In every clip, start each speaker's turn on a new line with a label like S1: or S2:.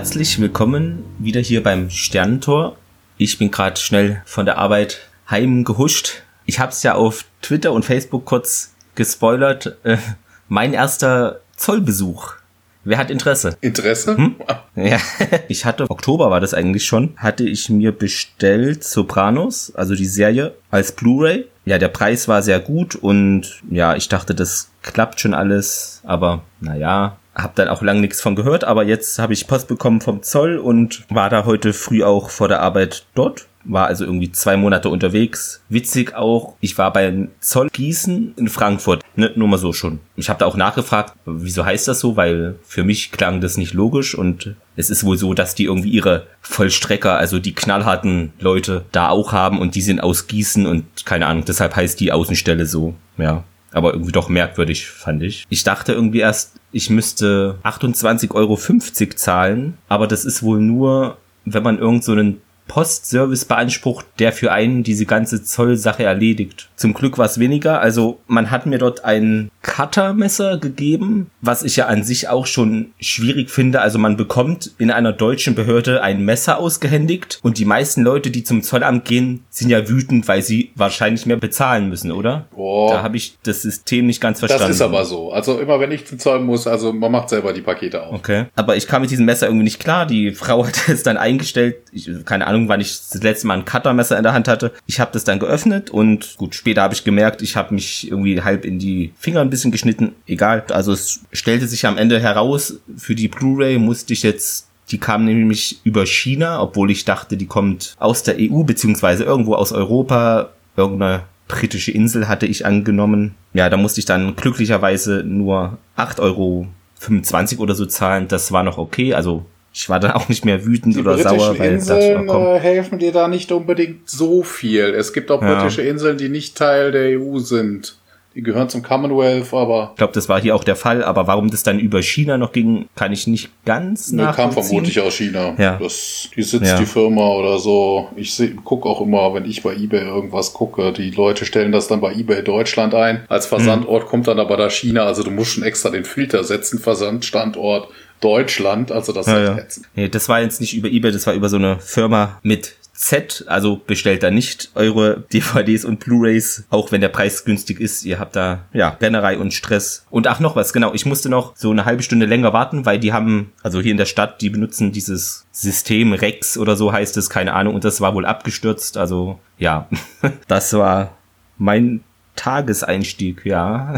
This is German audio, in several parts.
S1: Herzlich willkommen wieder hier beim Sternentor. Ich bin gerade schnell von der Arbeit heimgehuscht. Ich habe es ja auf Twitter und Facebook kurz gespoilert. Äh, mein erster Zollbesuch. Wer hat Interesse?
S2: Interesse?
S1: Hm? Ja, ich hatte, Oktober war das eigentlich schon, hatte ich mir bestellt Sopranos, also die Serie, als Blu-ray. Ja, der Preis war sehr gut und ja, ich dachte, das klappt schon alles, aber naja, hab dann auch lang nichts von gehört, aber jetzt habe ich Post bekommen vom Zoll und war da heute früh auch vor der Arbeit dort war also irgendwie zwei Monate unterwegs. Witzig auch, ich war beim Zoll Gießen in Frankfurt, ne, nur mal so schon. Ich habe da auch nachgefragt, wieso heißt das so, weil für mich klang das nicht logisch und es ist wohl so, dass die irgendwie ihre Vollstrecker, also die knallharten Leute da auch haben und die sind aus Gießen und keine Ahnung, deshalb heißt die Außenstelle so, ja. Aber irgendwie doch merkwürdig, fand ich. Ich dachte irgendwie erst, ich müsste 28,50 Euro zahlen, aber das ist wohl nur, wenn man irgend so einen Postservice beansprucht, der für einen diese ganze Zollsache erledigt. Zum Glück war es weniger. Also man hat mir dort ein Cuttermesser gegeben, was ich ja an sich auch schon schwierig finde. Also man bekommt in einer deutschen Behörde ein Messer ausgehändigt und die meisten Leute, die zum Zollamt gehen, sind ja wütend, weil sie wahrscheinlich mehr bezahlen müssen, oder?
S2: Boah.
S1: Da habe ich das System nicht ganz verstanden.
S2: Das ist aber so. Also immer wenn ich zum Zoll muss, also man macht selber die Pakete auf.
S1: Okay. Aber ich kam mit diesem Messer irgendwie nicht klar. Die Frau hat es dann eingestellt. Ich, keine Ahnung, wann ich das letzte Mal ein Cuttermesser in der Hand hatte. Ich habe das dann geöffnet und gut, später habe ich gemerkt, ich habe mich irgendwie halb in die Finger ein bisschen geschnitten. Egal. Also es stellte sich am Ende heraus, für die Blu-ray musste ich jetzt die kam nämlich über China, obwohl ich dachte, die kommt aus der EU beziehungsweise irgendwo aus Europa, irgendeine britische Insel hatte ich angenommen. Ja, da musste ich dann glücklicherweise nur 8,25 Euro oder so zahlen. Das war noch okay. Also ich war dann auch nicht mehr wütend
S2: die
S1: oder sauer, weil
S2: Inseln dachte, oh, helfen dir da nicht unbedingt so viel. Es gibt auch ja. britische Inseln, die nicht Teil der EU sind. Die gehören zum Commonwealth, aber.
S1: Ich glaube, das war hier auch der Fall, aber warum das dann über China noch ging, kann ich nicht ganz
S2: nee, kam vermutlich aus China. Ja. Das, die sitzt ja. die Firma oder so. Ich gucke auch immer, wenn ich bei eBay irgendwas gucke, die Leute stellen das dann bei eBay Deutschland ein. Als Versandort mhm. kommt dann aber da China, also du musst schon extra den Filter setzen, Versandstandort Deutschland, also das
S1: ja, ja. Nee, das war jetzt nicht über eBay, das war über so eine Firma mit Z, also bestellt da nicht eure DVDs und Blu-rays, auch wenn der Preis günstig ist. Ihr habt da, ja, Rennerei und Stress. Und ach, noch was, genau. Ich musste noch so eine halbe Stunde länger warten, weil die haben, also hier in der Stadt, die benutzen dieses System Rex oder so heißt es, keine Ahnung. Und das war wohl abgestürzt. Also, ja, das war mein Tageseinstieg, ja.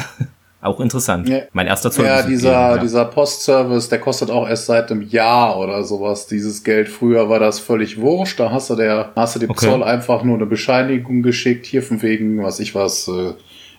S1: Auch interessant. Ja. Mein erster Zoll.
S2: Ja, dieser, ja. dieser Postservice, der kostet auch erst seit einem Jahr oder sowas. Dieses Geld. Früher war das völlig wurscht. Da hast du der, hast du dem okay. Zoll einfach nur eine Bescheinigung geschickt, hier von wegen, was ich was, äh,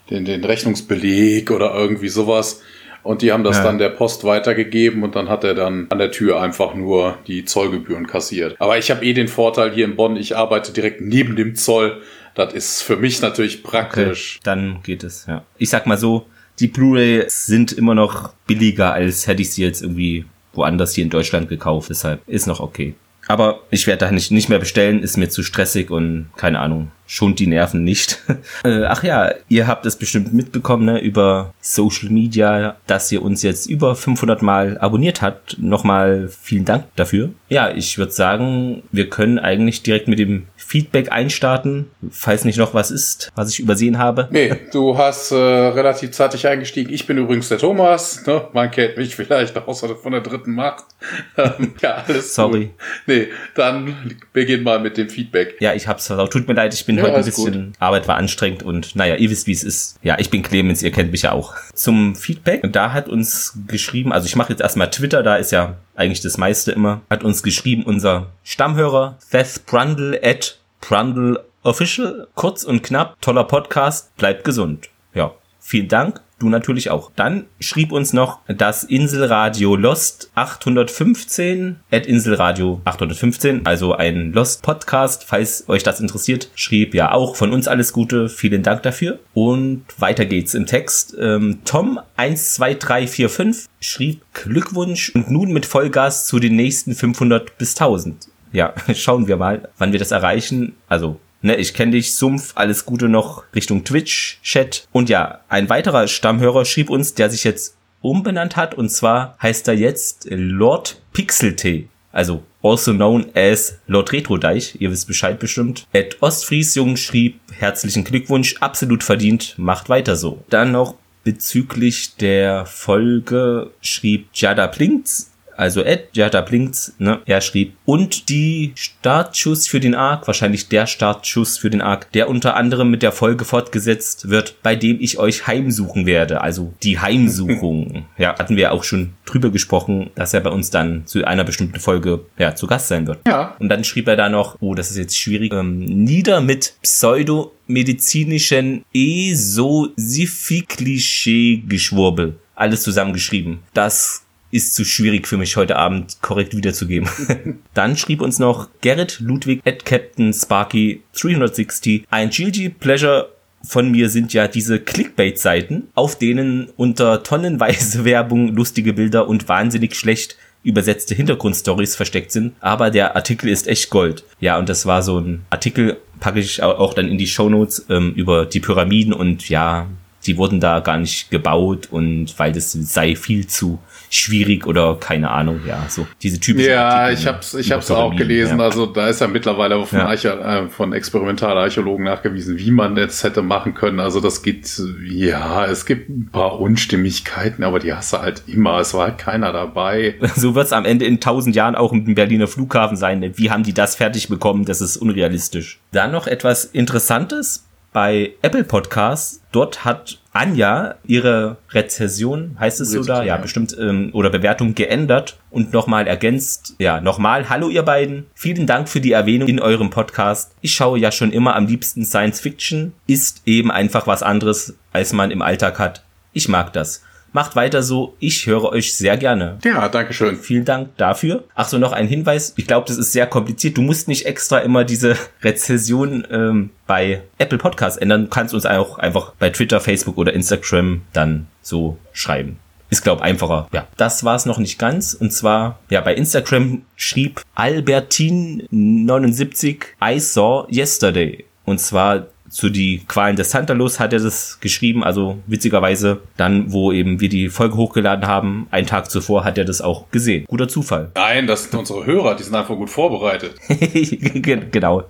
S2: den, den Rechnungsbeleg oder irgendwie sowas. Und die haben das ja. dann der Post weitergegeben und dann hat er dann an der Tür einfach nur die Zollgebühren kassiert. Aber ich habe eh den Vorteil hier in Bonn, ich arbeite direkt neben dem Zoll. Das ist für mich natürlich praktisch.
S1: Okay, dann geht es, ja. Ich sag mal so, die Blu-ray sind immer noch billiger, als hätte ich sie jetzt irgendwie woanders hier in Deutschland gekauft. Deshalb ist noch okay. Aber ich werde da nicht, nicht mehr bestellen, ist mir zu stressig und keine Ahnung schont die Nerven nicht. äh, ach ja, ihr habt es bestimmt mitbekommen ne, über Social Media, dass ihr uns jetzt über 500 Mal abonniert habt. Nochmal vielen Dank dafür. Ja, ich würde sagen, wir können eigentlich direkt mit dem Feedback einstarten, falls nicht noch was ist, was ich übersehen habe.
S2: Nee, du hast äh, relativ zeitig eingestiegen. Ich bin übrigens der Thomas. Ne? Man kennt mich vielleicht außer von der dritten Macht. Ähm, ja, alles
S1: Sorry. Gut.
S2: Nee, dann beginn mal mit dem Feedback.
S1: Ja, ich hab's versaut. Tut mir leid, ich bin ja, heute ein bisschen, gut. Arbeit war anstrengend und naja, ihr wisst, wie es ist. Ja, ich bin Clemens, ihr kennt mich ja auch. Zum Feedback, da hat uns geschrieben, also ich mache jetzt erstmal Twitter, da ist ja eigentlich das meiste immer, hat uns geschrieben unser Stammhörer Seth Brundle at Brundle Official. Kurz und knapp, toller Podcast, bleibt gesund. Ja, vielen Dank. Du natürlich auch. Dann schrieb uns noch das Inselradio Lost 815 at Inselradio 815, also ein Lost Podcast, falls euch das interessiert. Schrieb ja auch von uns alles Gute. Vielen Dank dafür. Und weiter geht's im Text. Ähm, Tom 12345 schrieb Glückwunsch und nun mit Vollgas zu den nächsten 500 bis 1000. Ja, schauen wir mal, wann wir das erreichen. Also Ne, ich kenne dich, Sumpf, alles Gute noch Richtung Twitch, Chat. Und ja, ein weiterer Stammhörer schrieb uns, der sich jetzt umbenannt hat. Und zwar heißt er jetzt Lord Pixeltee. Also also known as Lord Retrodeich. Ihr wisst Bescheid bestimmt. Ed Ostfriesjung schrieb, herzlichen Glückwunsch, absolut verdient, macht weiter so. Dann noch bezüglich der Folge schrieb Jada Plinks, also Ed, ja, da blinkt's, ne? Er schrieb, und die Startschuss für den Arc, wahrscheinlich der Startschuss für den Arc, der unter anderem mit der Folge fortgesetzt wird, bei dem ich euch heimsuchen werde. Also die Heimsuchung. ja, hatten wir auch schon drüber gesprochen, dass er bei uns dann zu einer bestimmten Folge, ja, zu Gast sein wird.
S2: Ja.
S1: Und dann schrieb er da noch, oh, das ist jetzt schwierig, ähm, nieder mit pseudomedizinischen Esosiphi-Klischee-Geschwurbel. Alles zusammengeschrieben. Das ist zu schwierig für mich heute Abend korrekt wiederzugeben. Dann schrieb uns noch Gerrit Ludwig at Captain Sparky 360 ein GLG Pleasure von mir sind ja diese Clickbait-Seiten, auf denen unter tonnenweise Werbung lustige Bilder und wahnsinnig schlecht übersetzte Hintergrundstories versteckt sind, aber der Artikel ist echt Gold. Ja, und das war so ein Artikel, packe ich auch dann in die Shownotes ähm, über die Pyramiden und ja, die wurden da gar nicht gebaut und weil das sei viel zu schwierig oder keine Ahnung, ja, so diese typischen
S2: Ja, Artikel, ich hab's, ich hab's auch gelesen, ja. also da ist ja mittlerweile von, ja. Archä äh, von Experimental-Archäologen nachgewiesen, wie man das hätte machen können, also das geht, ja, es gibt ein paar Unstimmigkeiten, aber die hast du halt immer, es war halt keiner dabei.
S1: So wird's am Ende in tausend Jahren auch im Berliner Flughafen sein, wie haben die das fertig bekommen, das ist unrealistisch. Dann noch etwas Interessantes, bei Apple Podcasts. Dort hat Anja ihre Rezession, heißt es so da? Ja, bestimmt, ähm, oder Bewertung geändert und nochmal ergänzt. Ja, nochmal, hallo ihr beiden. Vielen Dank für die Erwähnung in eurem Podcast. Ich schaue ja schon immer am liebsten Science Fiction. Ist eben einfach was anderes, als man im Alltag hat. Ich mag das. Macht weiter so. Ich höre euch sehr gerne.
S2: Ja, danke schön.
S1: Vielen Dank dafür. Ach so, noch ein Hinweis. Ich glaube, das ist sehr kompliziert. Du musst nicht extra immer diese Rezession ähm, bei Apple Podcasts ändern. Du kannst uns auch einfach bei Twitter, Facebook oder Instagram dann so schreiben ist glaube einfacher. Ja, das war es noch nicht ganz. Und zwar, ja, bei Instagram schrieb Albertin79 I saw yesterday. Und zwar zu die Qualen des Santalus hat er das geschrieben, also witzigerweise dann, wo eben wir die Folge hochgeladen haben, einen Tag zuvor hat er das auch gesehen. Guter Zufall.
S2: Nein, das sind unsere Hörer, die sind einfach gut vorbereitet.
S1: genau.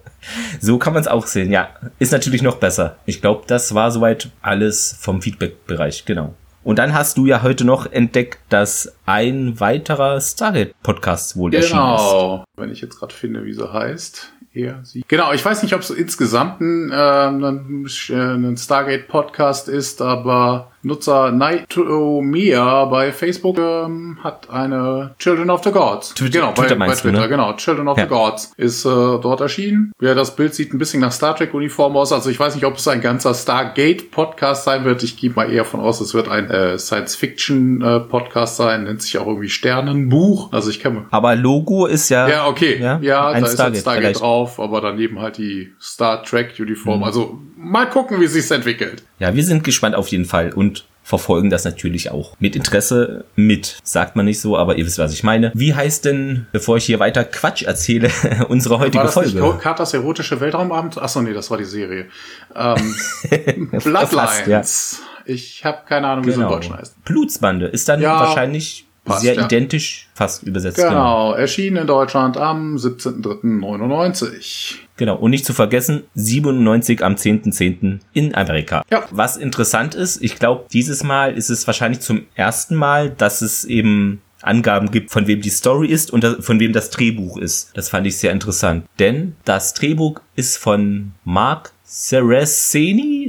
S1: So kann man es auch sehen, ja. Ist natürlich noch besser. Ich glaube, das war soweit alles vom Feedback-Bereich, genau. Und dann hast du ja heute noch entdeckt, dass ein weiterer Stargate-Podcast wohl genau. erschienen ist. Genau.
S2: Wenn ich jetzt gerade finde, wie sie heißt eher sie. Genau, ich weiß nicht, ob es insgesamt äh, ein, äh, ein Stargate-Podcast ist, aber Nutzer Nightomia bei Facebook ähm, hat eine Children of the Gods.
S1: Twitter, genau,
S2: Twitter
S1: bei, bei Twitter,
S2: ne? genau. Children of ja. the Gods ist äh, dort erschienen. Ja, das Bild sieht ein bisschen nach Star Trek-Uniform aus. Also ich weiß nicht, ob es ein ganzer Stargate-Podcast sein wird. Ich gehe mal eher von aus, es wird ein äh, Science-Fiction-Podcast sein. Nennt sich auch irgendwie Sternenbuch. Also ich kann
S1: Aber Logo ist ja...
S2: Ja, okay. Ja, ja da ist halt Stargate drauf, aber daneben halt die Star Trek-Uniform. Mhm. Also mal gucken, wie sich's entwickelt.
S1: Ja, wir sind gespannt auf jeden Fall und verfolgen das natürlich auch mit Interesse mit. Sagt man nicht so, aber ihr wisst, was ich meine. Wie heißt denn, bevor ich hier weiter Quatsch erzähle, unsere heutige war das Folge?
S2: Nicht Katas erotische Weltraumabend? Achso, nee, das war die Serie. Ähm, Bloodlines. Fast, ja. Ich habe keine Ahnung, wie genau. es im Deutschen heißt.
S1: Blutsbande ist dann ja. wahrscheinlich Passt, sehr ja. identisch, fast übersetzt.
S2: Genau, genau. erschienen in Deutschland am 17.03.99.
S1: Genau, und nicht zu vergessen, 97 am 10.10. .10. in Amerika. Ja. Was interessant ist, ich glaube, dieses Mal ist es wahrscheinlich zum ersten Mal, dass es eben Angaben gibt, von wem die Story ist und von wem das Drehbuch ist. Das fand ich sehr interessant. Denn das Drehbuch ist von Mark Cereseni,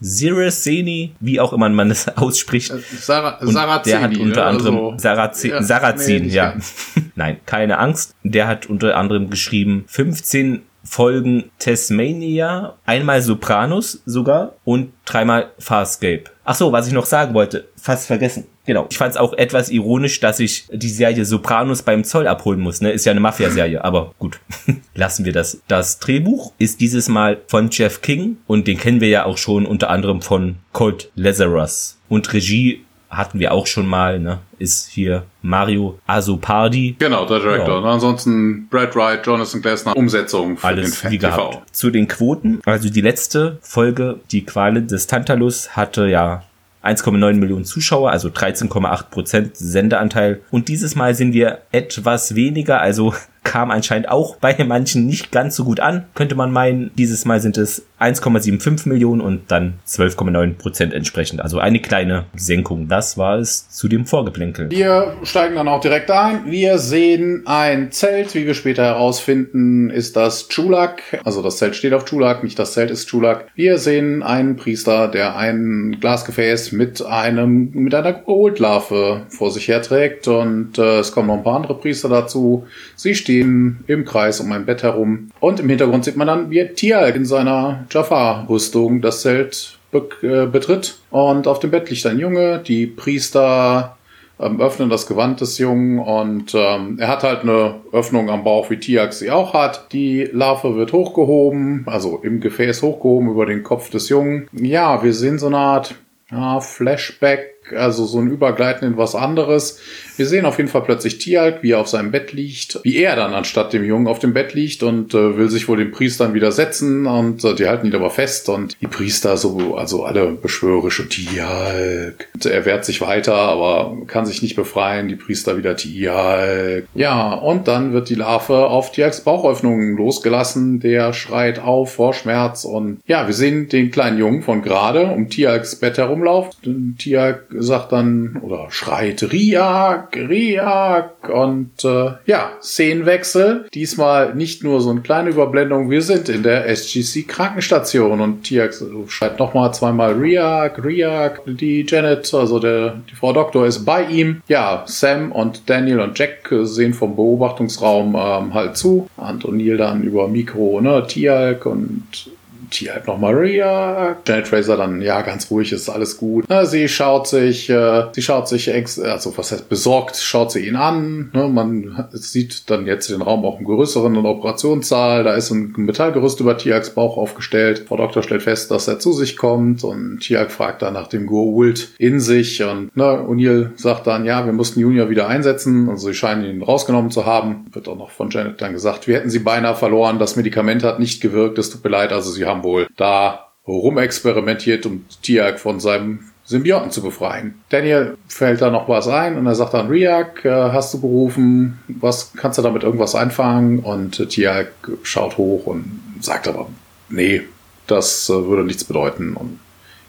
S1: Siraceni, wie auch immer man es ausspricht. Äh,
S2: Sarah,
S1: und der hat unter anderem also, Sarazin, ja, Sarazin, nee, ja. Nein, keine Angst. Der hat unter anderem geschrieben 15 Folgen Tasmania, einmal Sopranos sogar und dreimal Farscape. Ach so, was ich noch sagen wollte, fast vergessen. Genau. Ich fand es auch etwas ironisch, dass ich die Serie Sopranos beim Zoll abholen muss. Ne? Ist ja eine Mafia-Serie, aber gut. Lassen wir das. Das Drehbuch ist dieses Mal von Jeff King und den kennen wir ja auch schon unter anderem von Colt Lazarus. Und Regie hatten wir auch schon mal, ne? Ist hier Mario Asopardi.
S2: Genau, der Director. Ja. Ansonsten Brad Wright, Jonathan Glessner, Umsetzung
S1: für Alles den wie gehabt. Zu den Quoten. Also die letzte Folge, die Quale des Tantalus, hatte ja 1,9 Millionen Zuschauer, also 13,8 Prozent Sendeanteil. Und dieses Mal sind wir etwas weniger, also kam anscheinend auch bei manchen nicht ganz so gut an, könnte man meinen. Dieses Mal sind es 1,75 Millionen und dann 12,9 Prozent entsprechend. Also eine kleine Senkung. Das war es zu dem Vorgeplänkel.
S2: Wir steigen dann auch direkt ein. Wir sehen ein Zelt. Wie wir später herausfinden, ist das Chulak. Also das Zelt steht auf Chulak, nicht das Zelt ist Chulak. Wir sehen einen Priester, der ein Glasgefäß mit einem, mit einer Goldlarve vor sich herträgt und äh, es kommen noch ein paar andere Priester dazu. Sie stehen im Kreis um ein Bett herum und im Hintergrund sieht man dann, wie Tialk in seiner Jafar-Rüstung das Zelt be äh, betritt und auf dem Bett liegt ein Junge. Die Priester ähm, öffnen das Gewand des Jungen und ähm, er hat halt eine Öffnung am Bauch, wie Tiak sie auch hat. Die Larve wird hochgehoben, also im Gefäß hochgehoben über den Kopf des Jungen. Ja, wir sehen so eine Art ja, Flashback also so ein Übergleiten in was anderes. Wir sehen auf jeden Fall plötzlich Tialk, wie er auf seinem Bett liegt, wie er dann anstatt dem Jungen auf dem Bett liegt und äh, will sich wohl den Priestern widersetzen und äh, die halten ihn aber fest und die Priester so, also alle beschwörische Tialk. Und er wehrt sich weiter, aber kann sich nicht befreien, die Priester wieder Tialk. Ja, und dann wird die Larve auf Tialks Bauchöffnung losgelassen, der schreit auf vor Schmerz und ja, wir sehen den kleinen Jungen von gerade um Tialks Bett herumlaufen. Tialk sagt dann oder schreit Riak, Riak und äh, ja, Szenenwechsel. Diesmal nicht nur so eine kleine Überblendung, wir sind in der SGC Krankenstation und Tiak schreit nochmal zweimal Riak, Riak, die Janet, also der, die Frau Doktor ist bei ihm. Ja, Sam und Daniel und Jack sehen vom Beobachtungsraum ähm, halt zu. O'Neill dann über Mikro, ne, Tialk und die halt noch Maria. Janet Fraser dann, ja, ganz ruhig, ist alles gut. Na, sie schaut sich, äh, sie schaut sich, ex also was heißt besorgt, schaut sie ihn an. Ne? Man sieht dann jetzt den Raum auch im größeren Operationssaal. Da ist ein Metallgerüst über Tiaks Bauch aufgestellt. Frau Doktor stellt fest, dass er zu sich kommt und Tiak fragt dann nach dem Goa'uld in sich und ne, O'Neill sagt dann, ja, wir mussten Junior wieder einsetzen. Also sie scheinen ihn rausgenommen zu haben. Wird auch noch von Janet dann gesagt, wir hätten sie beinahe verloren. Das Medikament hat nicht gewirkt. Es tut mir leid. Also sie haben haben wohl da rumexperimentiert, um Tiak von seinem Symbionten zu befreien. Daniel fällt da noch was ein und er sagt dann, Riak, äh, hast du gerufen, was kannst du damit irgendwas einfangen? Und äh, Tiak schaut hoch und sagt aber, nee, das äh, würde nichts bedeuten. Und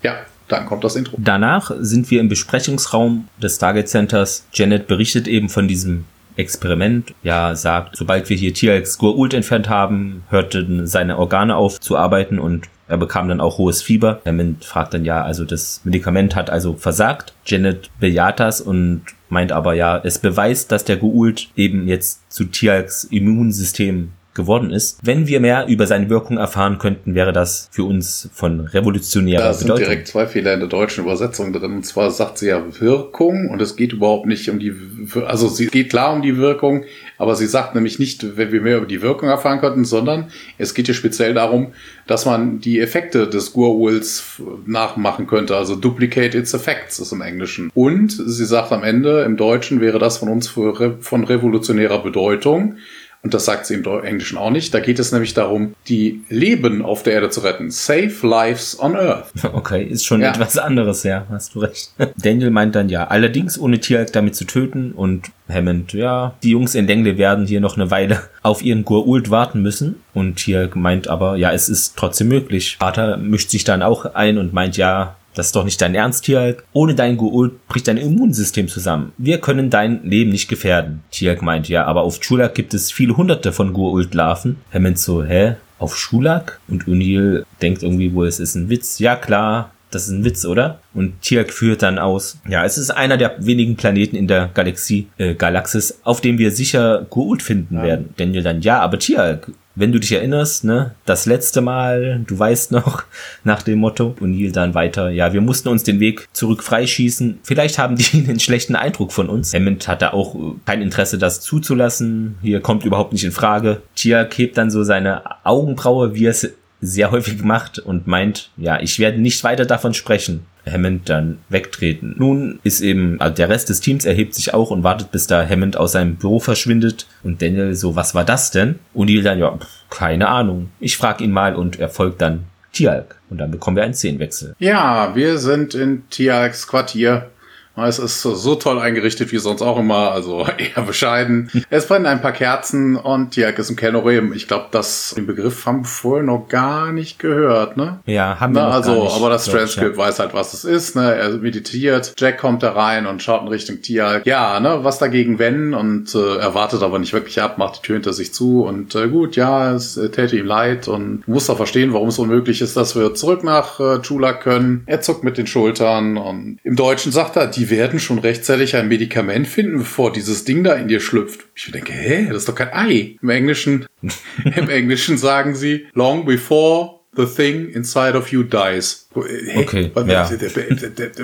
S2: ja, dann kommt das Intro.
S1: Danach sind wir im Besprechungsraum des Stargate Centers. Janet berichtet eben von diesem Experiment, ja, sagt, sobald wir hier T-Rex Goa'uld entfernt haben, hörten seine Organe auf zu arbeiten und er bekam dann auch hohes Fieber. Hammond fragt dann ja, also das Medikament hat also versagt. Janet bejaht das und meint aber ja, es beweist, dass der Goa'uld eben jetzt zu Tialks Immunsystem geworden ist. Wenn wir mehr über seine Wirkung erfahren könnten, wäre das für uns von revolutionärer da Bedeutung. Da sind
S2: direkt zwei Fehler in der deutschen Übersetzung drin. Und zwar sagt sie ja Wirkung und es geht überhaupt nicht um die, also sie geht klar um die Wirkung, aber sie sagt nämlich nicht, wenn wir mehr über die Wirkung erfahren könnten, sondern es geht hier speziell darum, dass man die Effekte des Gurwils nachmachen könnte. Also duplicate its effects ist im Englischen. Und sie sagt am Ende, im Deutschen wäre das von uns von revolutionärer Bedeutung. Und das sagt sie im Englischen auch nicht. Da geht es nämlich darum, die Leben auf der Erde zu retten. Save lives on Earth.
S1: Okay, ist schon ja. etwas anderes, ja, hast du recht. Daniel meint dann ja, allerdings ohne Tieralk damit zu töten und Hammond, ja, die Jungs in Lengle werden hier noch eine Weile auf ihren Gurult warten müssen. Und Tieralk meint aber, ja, es ist trotzdem möglich. Vater mischt sich dann auch ein und meint, ja, das ist doch nicht dein Ernst, Tialk. Ohne dein Goa'uld bricht dein Immunsystem zusammen. Wir können dein Leben nicht gefährden. Tialk meint, ja, aber auf Chulak gibt es viele hunderte von Goa'uld-Larven. Hammond so, hä? Auf Schulak? Und O'Neill denkt irgendwie wohl, es ist ein Witz. Ja, klar, das ist ein Witz, oder? Und Tiak führt dann aus, ja, es ist einer der wenigen Planeten in der Galaxie, äh, Galaxis, auf dem wir sicher Goa'uld finden ja. werden. Daniel dann, ja, aber Tiak, wenn du dich erinnerst, ne, das letzte Mal, du weißt noch, nach dem Motto, und Neil dann weiter, ja, wir mussten uns den Weg zurück freischießen. Vielleicht haben die einen schlechten Eindruck von uns. Hammond hatte auch äh, kein Interesse, das zuzulassen. Hier kommt überhaupt nicht in Frage. Tiak hebt dann so seine Augenbraue, wie er es sehr häufig macht und meint, ja, ich werde nicht weiter davon sprechen. Hammond dann wegtreten. Nun ist eben, also der Rest des Teams erhebt sich auch und wartet, bis da Hammond aus seinem Büro verschwindet. Und Daniel so, was war das denn? Und Neil dann, ja, keine Ahnung. Ich frag ihn mal und er folgt dann Tialk. Und dann bekommen wir einen Szenenwechsel.
S2: Ja, wir sind in Tialks Quartier. Es ist so toll eingerichtet wie sonst auch immer, also eher bescheiden. Es brennen ein paar Kerzen und Tiak ist im Kellnerem. Ich glaube, das den Begriff haben wir vorher noch gar nicht gehört, ne?
S1: Ja, haben wir
S2: Na,
S1: noch
S2: also,
S1: nicht,
S2: aber das Transcript weiß halt, was es ist, ne? Er meditiert, Jack kommt da rein und schaut in Richtung Tiak. Ja, ne, was dagegen wenn und äh, er wartet aber nicht wirklich ab, macht die Tür hinter sich zu und äh, gut, ja, es äh, täte ihm leid und muss auch verstehen, warum es unmöglich ist, dass wir zurück nach äh, Chulak können. Er zuckt mit den Schultern und im Deutschen sagt er, die werden schon rechtzeitig ein Medikament finden, bevor dieses Ding da in dir schlüpft. Ich denke, hä, das ist doch kein Ei. Im Englischen, im Englischen sagen sie, long before the thing inside of you dies.
S1: Okay, ja.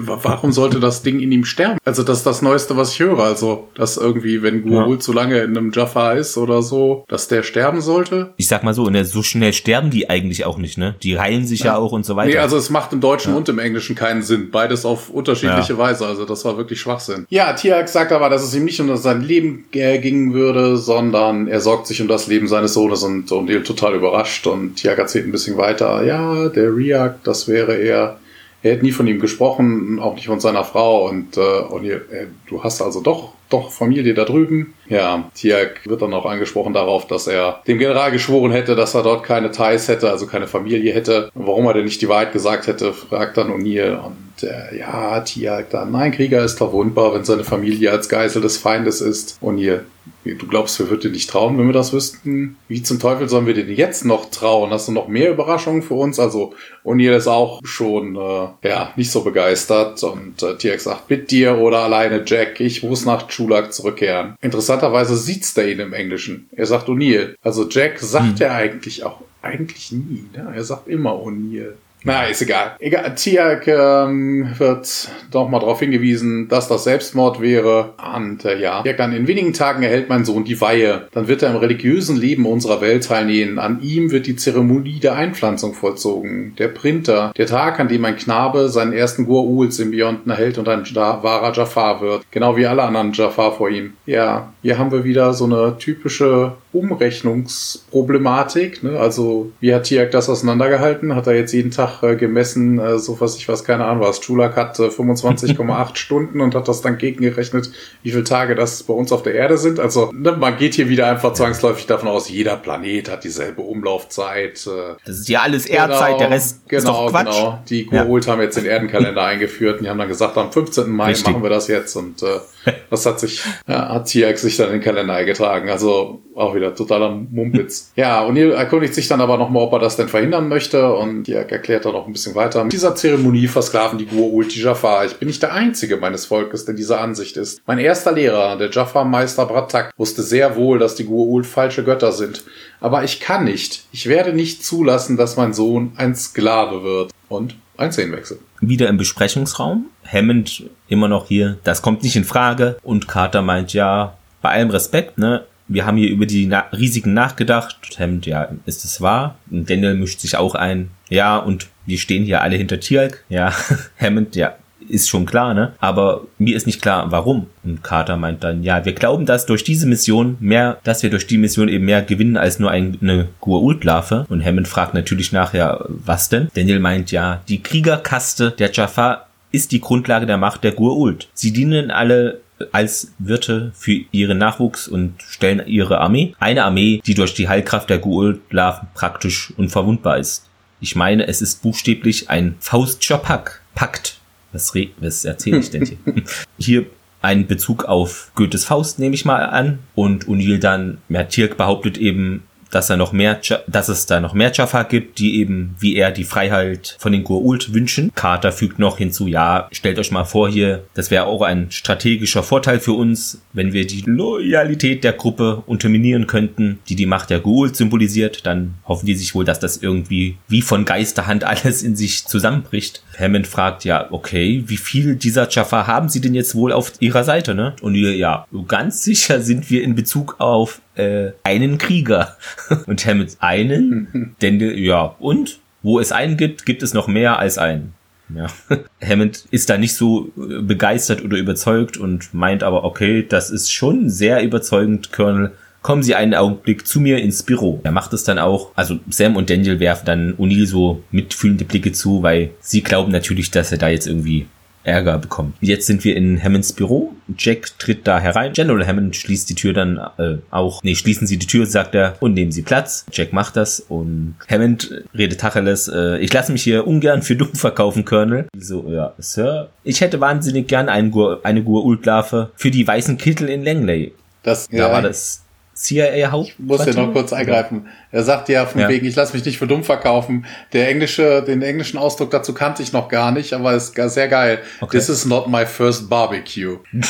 S2: Warum sollte das Ding in ihm sterben? Also das ist das Neueste, was ich höre. Also, dass irgendwie, wenn Gurul zu lange in einem Jaffa ist oder so, dass der sterben sollte.
S1: Ich sag mal so, ne, so schnell sterben die eigentlich auch nicht, ne? Die heilen sich ja, auch und so weiter.
S2: Nee, also es macht im Deutschen und im Englischen keinen Sinn. Beides auf unterschiedliche Weise. Also das war wirklich Schwachsinn. Ja, Tiak sagt aber, dass es ihm nicht um sein Leben äh, gingen würde, sondern er sorgt sich um das Leben seines Sohnes und O'Neill total überrascht. Und Tiak erzählt ein bisschen weiter, ja, der Riak, das wäre er. Er hätte nie von ihm gesprochen, auch nicht von seiner Frau. Und äh, O'Neill, äh, du hast also doch, doch Familie da drüben. Ja, Tiak wird dann auch angesprochen darauf, dass er dem General geschworen hätte, dass er dort keine Ties hätte, also keine Familie hätte. Warum er denn nicht die Wahrheit gesagt hätte, fragt dann O'Neill. Und äh, ja, Tiak dann, nein, Krieger ist verwundbar, wenn seine Familie als Geisel des Feindes ist. O'Neill, du glaubst, wir würden dir nicht trauen, wenn wir das wüssten? Wie zum Teufel sollen wir dir denn jetzt noch trauen? Hast du noch mehr Überraschungen für uns? Also O'Neill ist auch schon äh, ja nicht so begeistert und äh, Tiak sagt, mit dir oder alleine Jack, ich muss nach Chulak zurückkehren. Interessanterweise sieht's der ihn im Englischen. Er sagt O'Neill. Also Jack sagt er eigentlich auch eigentlich nie. Ne? Er sagt immer O'Neill. Na, ist egal. Egal. Tiak ähm, wird doch mal darauf hingewiesen, dass das Selbstmord wäre. Und äh, ja, Tiak dann in wenigen Tagen erhält mein Sohn die Weihe. Dann wird er im religiösen Leben unserer Welt teilnehmen. An ihm wird die Zeremonie der Einpflanzung vollzogen. Der Printer. Der Tag, an dem ein Knabe seinen ersten Gur-Ul-Symbionten erhält und ein Ja- wahrer Jafar wird. Genau wie alle anderen Jafar vor ihm. Ja, hier haben wir wieder so eine typische Umrechnungsproblematik. Ne? Also, wie hat Tiak das auseinandergehalten? Hat er jetzt jeden Tag äh, gemessen, äh, so was ich weiß, keine Ahnung was. Chulak hat äh, 25,8 Stunden und hat das dann gegengerechnet, wie viele Tage das bei uns auf der Erde sind. Also, ne, man geht hier wieder einfach zwangsläufig davon aus, jeder Planet hat dieselbe Umlaufzeit. Äh,
S1: das ist ja alles Erdzeit, der Rest ist
S2: genau,
S1: doch Quatsch.
S2: Genau. Die Gurult haben jetzt den Erdenkalender eingeführt und die haben dann gesagt, am 15. Mai
S1: Richtig.
S2: machen wir das jetzt und äh, das hat sich, ja, hat Tiax sich dann in den Kalender eingetragen. Also auch wieder totaler Mumpitz. ja, und erkundigt sich dann aber nochmal, ob er das denn verhindern möchte und Tiax erklärt dann noch ein bisschen weiter. Mit dieser Zeremonie versklaven die Gurult die Jafar. Ich bin nicht der Einzige meines Volkes, der dieser Ansicht ist. Mein erster Lehrer, der Jafar-Meister Bratak, wusste sehr wohl, dass die Gurult falsche Götter sind. Aber ich kann nicht. Ich werde nicht zulassen, dass mein Sohn ein Sklave wird. Und ein Szenenwechsel.
S1: Wieder im Besprechungsraum. Hammond immer noch hier. Das kommt nicht in Frage. Und Carter meint, ja, bei allem Respekt, ne? Wir haben hier über die Na Risiken nachgedacht. Hammond, ja, ist es wahr? Und Daniel mischt sich auch ein. Ja, und wir stehen hier alle hinter Tialk. Ja, Hammond, ja, ist schon klar, ne? Aber mir ist nicht klar, warum. Und Carter meint dann, ja, wir glauben, dass durch diese Mission mehr, dass wir durch die Mission eben mehr gewinnen als nur ein- eine Gua'uld-Larve. Und Hammond fragt natürlich nachher, was denn? Daniel meint, ja, die Kriegerkaste der Jafar ist die Grundlage der Macht der Gua'uld. Sie dienen alle als Wirte für ihren Nachwuchs und stellen ihre Armee. Eine Armee, die durch die Heilkraft der Gua'uld-Larven praktisch unverwundbar ist. Ich meine, es ist buchstäblich ein Faustscher. Pakt. Was, was erzähle ich denn hier? hier ein Bezug auf Goethes Faust, nehme ich mal an. Und O'Neill dann, ja, Tirk behauptet eben, dass er noch mehr, dass es da noch mehr Jaffa gibt, die eben, wie er, die Freiheit von den Goa'uld wünschen. Carter fügt noch hinzu, ja, stellt euch mal vor hier, das wäre auch ein strategischer Vorteil für uns, wenn wir die Loyalität der Gruppe unterminieren könnten, die die Macht der Goa'uld symbolisiert, dann hoffen die sich wohl, dass das irgendwie wie von Geisterhand alles in sich zusammenbricht. Hammond fragt, ja, okay, wie viel dieser Jaffa haben sie denn jetzt wohl auf ihrer Seite, ne? Und ihr, ja, ganz sicher sind wir in Bezug auf äh, einen Krieger. Und Hammond einen, denn ja, und wo es einen gibt, gibt es noch mehr als einen. Ja. Hammond ist da nicht so äh, begeistert oder überzeugt und meint aber, okay, das ist schon sehr überzeugend, Colonel. kommen Sie einen Augenblick zu mir ins Büro. Er macht es dann auch. Also Sam und Daniel werfen dann O'Neill so mitfühlende Blicke zu, weil sie glauben natürlich, dass er da jetzt irgendwie Ärger bekommt. Jetzt sind wir in Hammonds Büro. Jack tritt da herein. General Hammond schließt die Tür dann äh, auch. Nee, schließen Sie die Tür, sagt er, und nehmen Sie Platz. Jack macht das und Hammond redet Tacheles. Äh, ich lasse mich hier ungern für dumm verkaufen, Colonel. So, ja, Sir. Ich hätte wahnsinnig gern einen Gur, eine Gur-Ultlarve für die weißen Kittel in Langley.
S2: Das,
S1: Da war das CIA-Haupt.
S2: Ich muss ja noch kurz eingreifen. Er sagt ja von
S1: Ja.
S2: wegen, ich lasse mich nicht für dumm verkaufen. Der englische, den englischen Ausdruck dazu kannte ich noch gar nicht, aber ist sehr geil.
S1: Okay.
S2: This is not my first barbecue.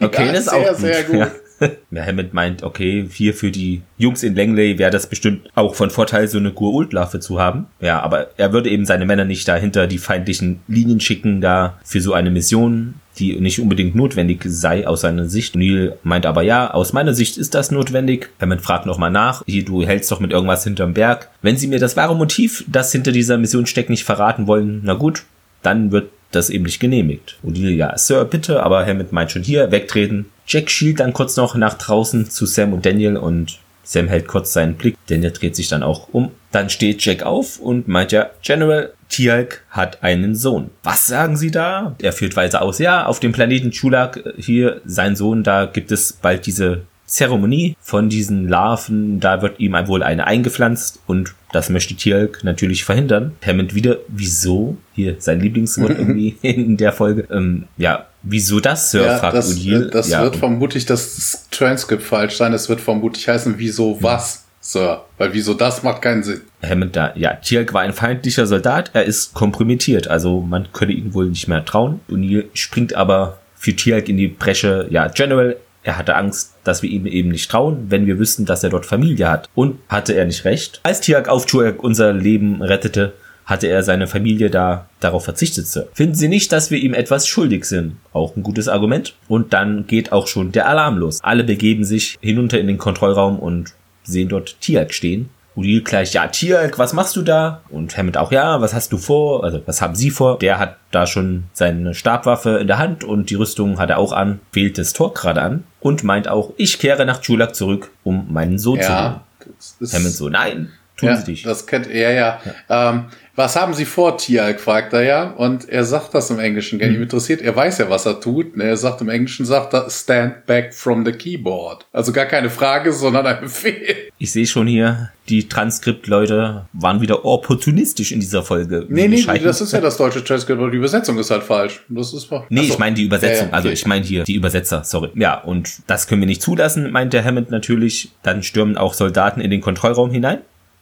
S1: Okay,
S2: Ja,
S1: das ist
S2: sehr,
S1: auch
S2: sehr gut.
S1: Ja. Hammond meint, okay, hier für die Jungs in Langley wäre das bestimmt auch von Vorteil, so eine Gur-Ult-Larve zu haben. Ja, aber er würde eben seine Männer nicht dahinter die feindlichen Linien schicken, da für so eine Mission, die nicht unbedingt notwendig sei aus seiner Sicht. Neil meint aber ja, aus meiner Sicht ist das notwendig. Hammond fragt nochmal nach, hier, du hältst doch mit irgendwas hinterm Berg. Wenn sie mir das wahre Motiv, das hinter dieser Mission steckt, nicht verraten wollen, na gut, dann wird das eben nicht genehmigt. O'Neill, ja, Sir, bitte, aber Hammond meint schon hier, wegtreten. Jack schielt dann kurz noch nach draußen zu Sam und Daniel und Sam hält kurz seinen Blick. Daniel dreht sich dann auch um. Dann steht Jack auf und meint ja, General, Tialk hat einen Sohn. Was sagen Sie da? Er führt weiter aus. Ja, auf dem Planeten Chulak, äh, hier sein Sohn, da gibt es bald diese Zeremonie von diesen Larven, da wird ihm wohl eine eingepflanzt und das möchte Tialk natürlich verhindern. Hammond wieder, wieso? Hier, sein Lieblingswort irgendwie in der Folge. Ähm, ja, wieso das, Sir?
S2: Ja,
S1: fragt
S2: das,
S1: O'Neill.
S2: das
S1: ja,
S2: wird vermutlich das Transkript falsch sein. Es wird vermutlich heißen, wieso was, Sir? Weil wieso das macht keinen Sinn.
S1: Hammond da, ja, Tialk war ein feindlicher Soldat, er ist kompromittiert, also man könne ihn wohl nicht mehr trauen. O'Neill springt aber für Tialk in die Bresche, ja, General, er hatte Angst, dass wir ihm eben nicht trauen, wenn wir wüssten, dass er dort Familie hat. Und hatte er nicht recht? Als Tialk auf Tialk unser Leben rettete, hatte er seine Familie da darauf verzichtet. Sir. Finden Sie nicht, dass wir ihm etwas schuldig sind? Auch ein gutes Argument. Und dann geht auch schon der Alarm los. Alle begeben sich hinunter in den Kontrollraum und sehen dort Tialk stehen. O'Neill gleich, ja, Tialk, was machst du da? Und Hammond auch, ja, was hast du vor? Also, was haben Sie vor? Der hat da schon seine Stabwaffe in der Hand und die Rüstung hat er auch an, wählt das Tor gerade an und meint auch, ich kehre nach Chulak zurück, um meinen Sohn zu holen.
S2: Ja. Das ist,
S1: Hammond so, nein, tun
S2: ja,
S1: Sie dich.
S2: Das kennt er ja. Ähm, was haben Sie vor, Tialk, fragt er ja. Und er sagt das im Englischen. Gell? Ihm interessiert, er weiß ja, was er tut. Ne, Er sagt im Englischen, sagt er, stand back from the keyboard. Also gar keine Frage, sondern ein Befehl.
S1: Ich sehe schon hier, die Transkriptleute waren wieder opportunistisch in dieser Folge.
S2: Nee, nee,
S1: scheiden-
S2: das ist ja das deutsche Transkript, aber die Übersetzung ist halt falsch. Das ist
S1: Nee,
S2: Ach so.
S1: ich meine die Übersetzung.
S2: Ja,
S1: Also ich meine hier die Übersetzer, sorry. Ja, und das können wir nicht zulassen, meint der Hammond natürlich. Dann stürmen auch Soldaten in den Kontrollraum hinein.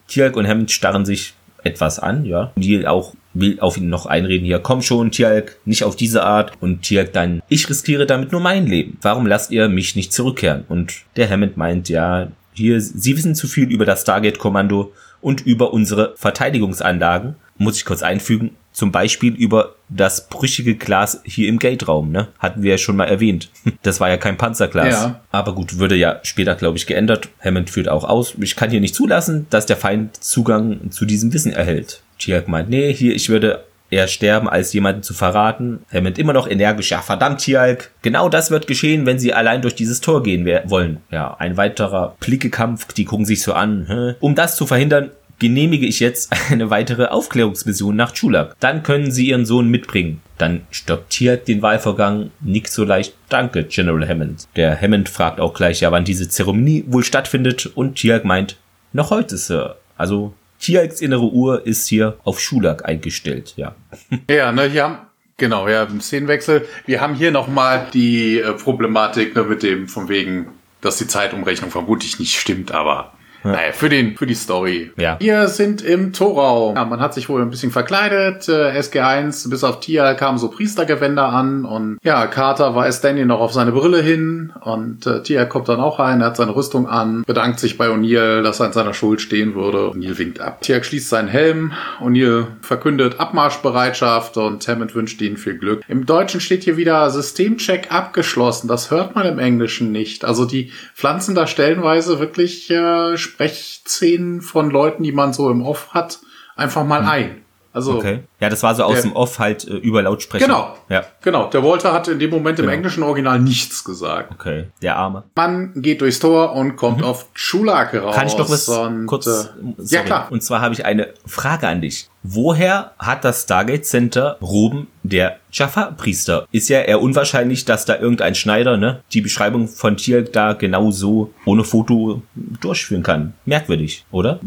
S1: Tialk und Hammond starren sich etwas an, ja. Neil auch will auf ihn noch einreden hier, komm schon, Tialk, nicht auf diese Art. Und Tialk dann, ich riskiere damit nur mein Leben. Warum lasst ihr mich nicht zurückkehren? Und der Hammond meint, ja, hier, Sie wissen zu viel über das Stargate-Kommando und über unsere Verteidigungsanlagen. Muss ich kurz einfügen. Zum Beispiel über das brüchige Glas hier im Gate-Raum, ne? Hatten wir ja schon mal erwähnt. Das war ja kein Panzerglas.
S2: Ja.
S1: Aber gut, würde ja später, glaube ich, geändert. Hammond führt auch aus. Ich kann hier nicht zulassen, dass der Feind Zugang zu diesem Wissen erhält. Tialk meint, nee, hier, ich würde eher sterben, als jemanden zu verraten. Hammond immer noch energisch, ja verdammt, Tialk. Genau das wird geschehen, wenn sie allein durch dieses Tor gehen wollen. Ja, ein weiterer Blickekampf, die gucken sich so an. Hä? Um das zu verhindern, genehmige ich jetzt eine weitere Aufklärungsmission nach Chulak. Dann können sie ihren Sohn mitbringen. Dann stoppt Tialk den Wahlvorgang. Nicht so leicht. Danke, General Hammond. Der Hammond fragt auch gleich, ja, wann diese Zeremonie wohl stattfindet. Und Tialk meint, noch heute, Sir. Also, Tialks innere Uhr ist hier auf Schulak eingestellt, ja.
S2: Ja, ne, hier haben, genau, ja, im Szenenwechsel. Wir haben hier nochmal die äh, Problematik ne, mit dem, von wegen, dass die Zeitumrechnung vermutlich nicht stimmt, aber naja, für, den, für die Story.
S1: Ja.
S2: Wir sind im Torraum. Ja, man hat sich wohl ein bisschen verkleidet. Äh, SG1 bis auf Tia kamen so Priestergewänder an und ja, Carter weist Danny noch auf seine Brille hin und äh, Tia kommt dann auch rein, er hat seine Rüstung an, bedankt sich bei O'Neill, dass er an seiner Schuld stehen würde. O'Neill winkt ab. Tia schließt seinen Helm, O'Neill verkündet Abmarschbereitschaft und Hammond wünscht ihnen viel Glück. Im Deutschen steht hier wieder Systemcheck abgeschlossen. Das hört man im Englischen nicht. Also die pflanzen da stellenweise wirklich äh, Sprechszenen von Leuten, die man so im Off hat, einfach mal ein. Also
S1: Okay. Ja, das war so aus
S2: Der-
S1: dem Off halt äh, über Lautsprecher.
S2: Genau.
S1: Ja.
S2: Genau, der Walter hat in dem Moment im
S1: Genau.
S2: englischen Original nichts gesagt.
S1: Okay. Der Arme.
S2: Man geht durchs Tor und kommt auf Chulak raus.
S1: Mhm. Kann ich noch was
S2: und,
S1: kurz?
S2: Äh, ja, klar.
S1: Und zwar habe ich eine Frage an dich. Woher hat das Stargate Center Roben der Jaffa-Priester? Ist ja eher unwahrscheinlich, dass da irgendein Schneider ne, die Beschreibung von Tier da genau so ohne Foto durchführen kann. Merkwürdig, oder?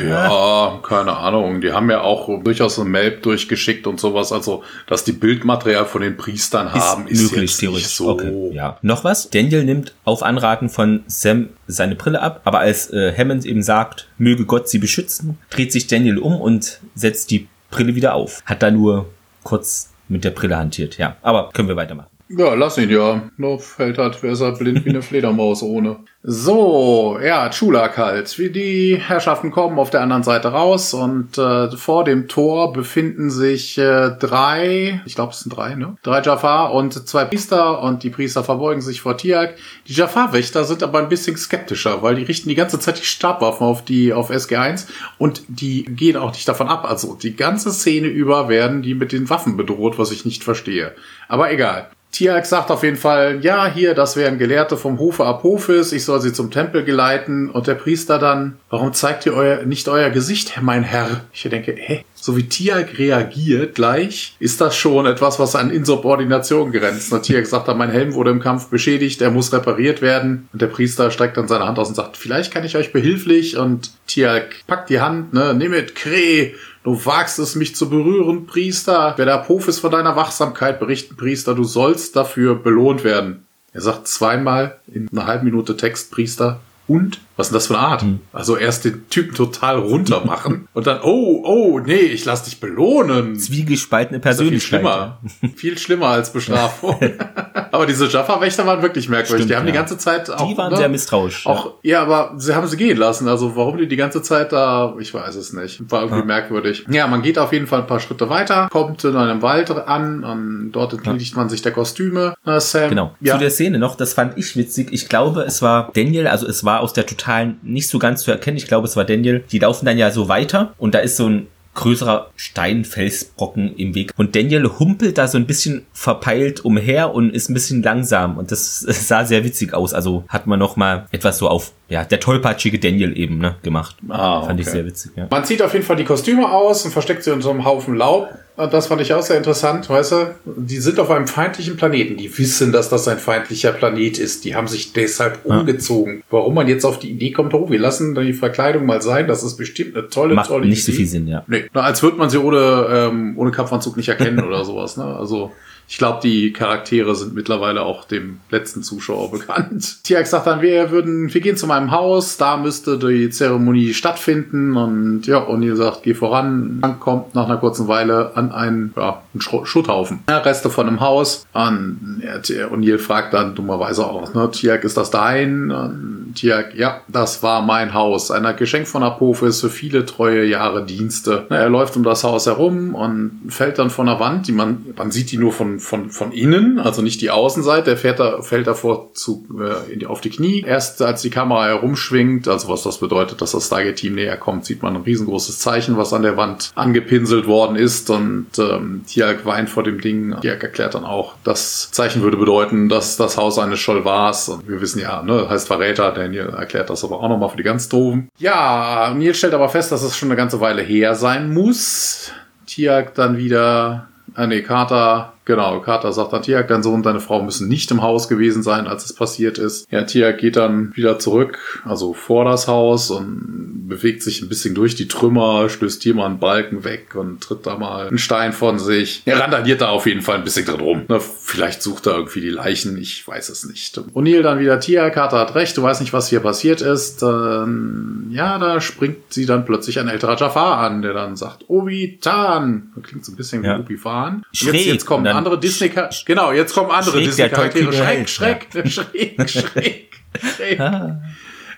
S2: Ja, keine Ahnung. Die haben ja auch durchaus ein Melb durchgeschickt und sowas. Also, dass die Bildmaterial von den Priestern haben, ist
S1: möglich,
S2: jetzt
S1: theoretisch.
S2: nicht so.
S1: Okay, ja. Noch was? Daniel nimmt auf Anraten von Sam seine Brille ab, aber als äh, Hammond eben sagt, möge Gott sie beschützen, dreht sich Daniel um und setzt die Brille wieder auf. Hat da nur kurz mit der Brille hantiert, ja. Aber können wir weitermachen.
S2: Ja, lass ihn ja. Nur fällt halt, wer ist halt blind wie eine Fledermaus ohne. So, ja, Chulak halt. Wie die Herrschaften kommen auf der anderen Seite raus und äh, vor dem Tor befinden sich äh, drei, ich glaube es sind drei, ne? Drei Jafar und zwei Priester und die Priester verbeugen sich vor Tiak. Die Jafar-Wächter sind aber ein bisschen skeptischer, weil die richten die ganze Zeit die Stabwaffen auf die auf SG1 und die gehen auch nicht davon ab. Also die ganze Szene über werden die mit den Waffen bedroht, was ich nicht verstehe. Aber egal. Tiak sagt auf jeden Fall, ja, hier, das wären Gelehrte vom Hofe Apophis, ich soll sie zum Tempel geleiten. Und der Priester dann, warum zeigt ihr euer, nicht euer Gesicht, mein Herr? Ich denke, hä? So wie Tiak reagiert gleich, ist das schon etwas, was an Insubordination grenzt. Und Tiak sagt dann, mein Helm wurde im Kampf beschädigt, er muss repariert werden. Und der Priester streckt dann seine Hand aus und sagt, vielleicht kann ich euch behilflich. Und Tiak packt die Hand, ne, nimm mit, Kreh. Du wagst es, mich zu berühren, Priester. Wer der Apophis von deiner Wachsamkeit berichten, Priester, du sollst dafür belohnt werden. Er sagt zweimal in einer halben Minute Text, Priester. Und? Was ist denn das für eine Art? Also erst den Typen total runter machen und dann, oh, oh, nee, ich lass dich belohnen.
S1: Zwiegespaltene
S2: Das ist viel
S1: Persönlichkeit.
S2: schlimmer. viel schlimmer als Bestrafung. Aber diese Jaffa-Wächter waren wirklich merkwürdig.
S1: Stimmt,
S2: die haben die
S1: ja.
S2: ganze Zeit auch.
S1: Die waren
S2: ne,
S1: sehr misstrauisch. ja.
S2: Auch, ja, aber sie haben sie gehen lassen. Also warum die die ganze Zeit da, ich weiß es nicht. War irgendwie merkwürdig. Ja, man geht auf jeden Fall ein paar Schritte weiter, kommt in einem Wald an und dort entledigt man sich der Kostüme. Na, Sam.
S1: Genau.
S2: Ja.
S1: Zu der Szene noch, das fand ich witzig. Ich glaube, es war Daniel, also es war aus der totalen nicht so ganz zu erkennen. Ich glaube, es war Daniel. Die laufen dann ja so weiter und da ist so ein größerer Steinfelsbrocken im Weg. Und Daniel humpelt da so ein bisschen verpeilt umher und ist ein bisschen langsam. Und das sah sehr witzig aus. Also hat man noch mal etwas so auf, ja, der tollpatschige Daniel eben, ne, gemacht.
S2: Ah,
S1: Fand ich
S2: okay.
S1: sehr witzig, ja.
S2: Man zieht auf jeden Fall die Kostüme aus und versteckt sie in so einem Haufen Laub. Und das fand ich auch sehr interessant, weißt du? Die sind auf einem feindlichen Planeten. Die wissen, dass das ein feindlicher Planet ist. Die haben sich deshalb umgezogen. Warum man jetzt auf die Idee kommt, oh, wir lassen die Verkleidung mal sein, das ist bestimmt eine tolle,
S1: Macht
S2: tolle
S1: nicht so
S2: Idee.
S1: viel Sinn, ja.
S2: Nee, na, als würde man sie ohne, ähm, ohne Kampfanzug nicht erkennen oder sowas. Ne? Also ich glaube, die Charaktere sind mittlerweile auch dem letzten Zuschauer bekannt. Tiak sagt dann, wir würden, wir gehen zu meinem Haus, da müsste die Zeremonie stattfinden und ja, O'Neill sagt, geh voran. Dann kommt nach einer kurzen Weile an einen, ja, einen Schutthaufen. Ja, Reste von einem Haus. Und O'Neill fragt dann dummerweise auch, ne, Tiak, ist das dein? Und Tiak, ja, das war mein Haus. Ein Geschenk von Apophis für viele treue Jahre Dienste. Er läuft um das Haus herum und fällt dann von der Wand, die man, man sieht die nur von, von, von innen, also nicht die Außenseite. Er fährt da, fällt davor zu, äh, auf die Knie. Erst als die Kamera herumschwingt, also was das bedeutet, dass das Stargate-Team näher kommt, sieht man ein riesengroßes Zeichen, was an der Wand angepinselt worden ist und ähm, Tiag weint vor dem Ding. Tiag erklärt dann auch, das Zeichen würde bedeuten, dass das Haus eines Scholvars und wir wissen ja, ne, heißt Verräter, Daniel erklärt das aber auch nochmal für die ganz Doofen. Ja, Neil stellt aber fest, dass es schon eine ganze Weile her sein muss. Tiag dann wieder, ah nee, Carter, genau, Carter sagt dann, Tiag, dein Sohn und deine Frau müssen nicht im Haus gewesen sein, als es passiert ist. Ja, Tiag geht dann wieder zurück, also vor das Haus und bewegt sich ein bisschen durch die Trümmer, stößt hier mal einen Balken weg und tritt da mal einen Stein von sich. Er randaliert da auf jeden Fall ein bisschen drin rum. Na, vielleicht sucht er irgendwie die Leichen, ich weiß es nicht. O'Neill dann wieder, Tia, Carter hat recht, du weißt nicht, was hier passiert ist. Ähm, ja, da springt sie dann plötzlich ein älterer Jafar an, der dann sagt, Obi-Tan. Klingt so ein bisschen wie
S1: Ja.
S2: Obi-Wan. Jetzt,
S1: Schräg.
S2: jetzt kommen andere Disney, genau, jetzt kommen andere Disney-Charaktere.
S1: tollkühne
S2: Schreck,
S1: Held,
S2: schreck, schräg, schräg, schräg.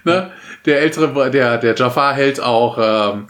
S2: Ne? Der ältere, der, der Jafar hält auch ähm,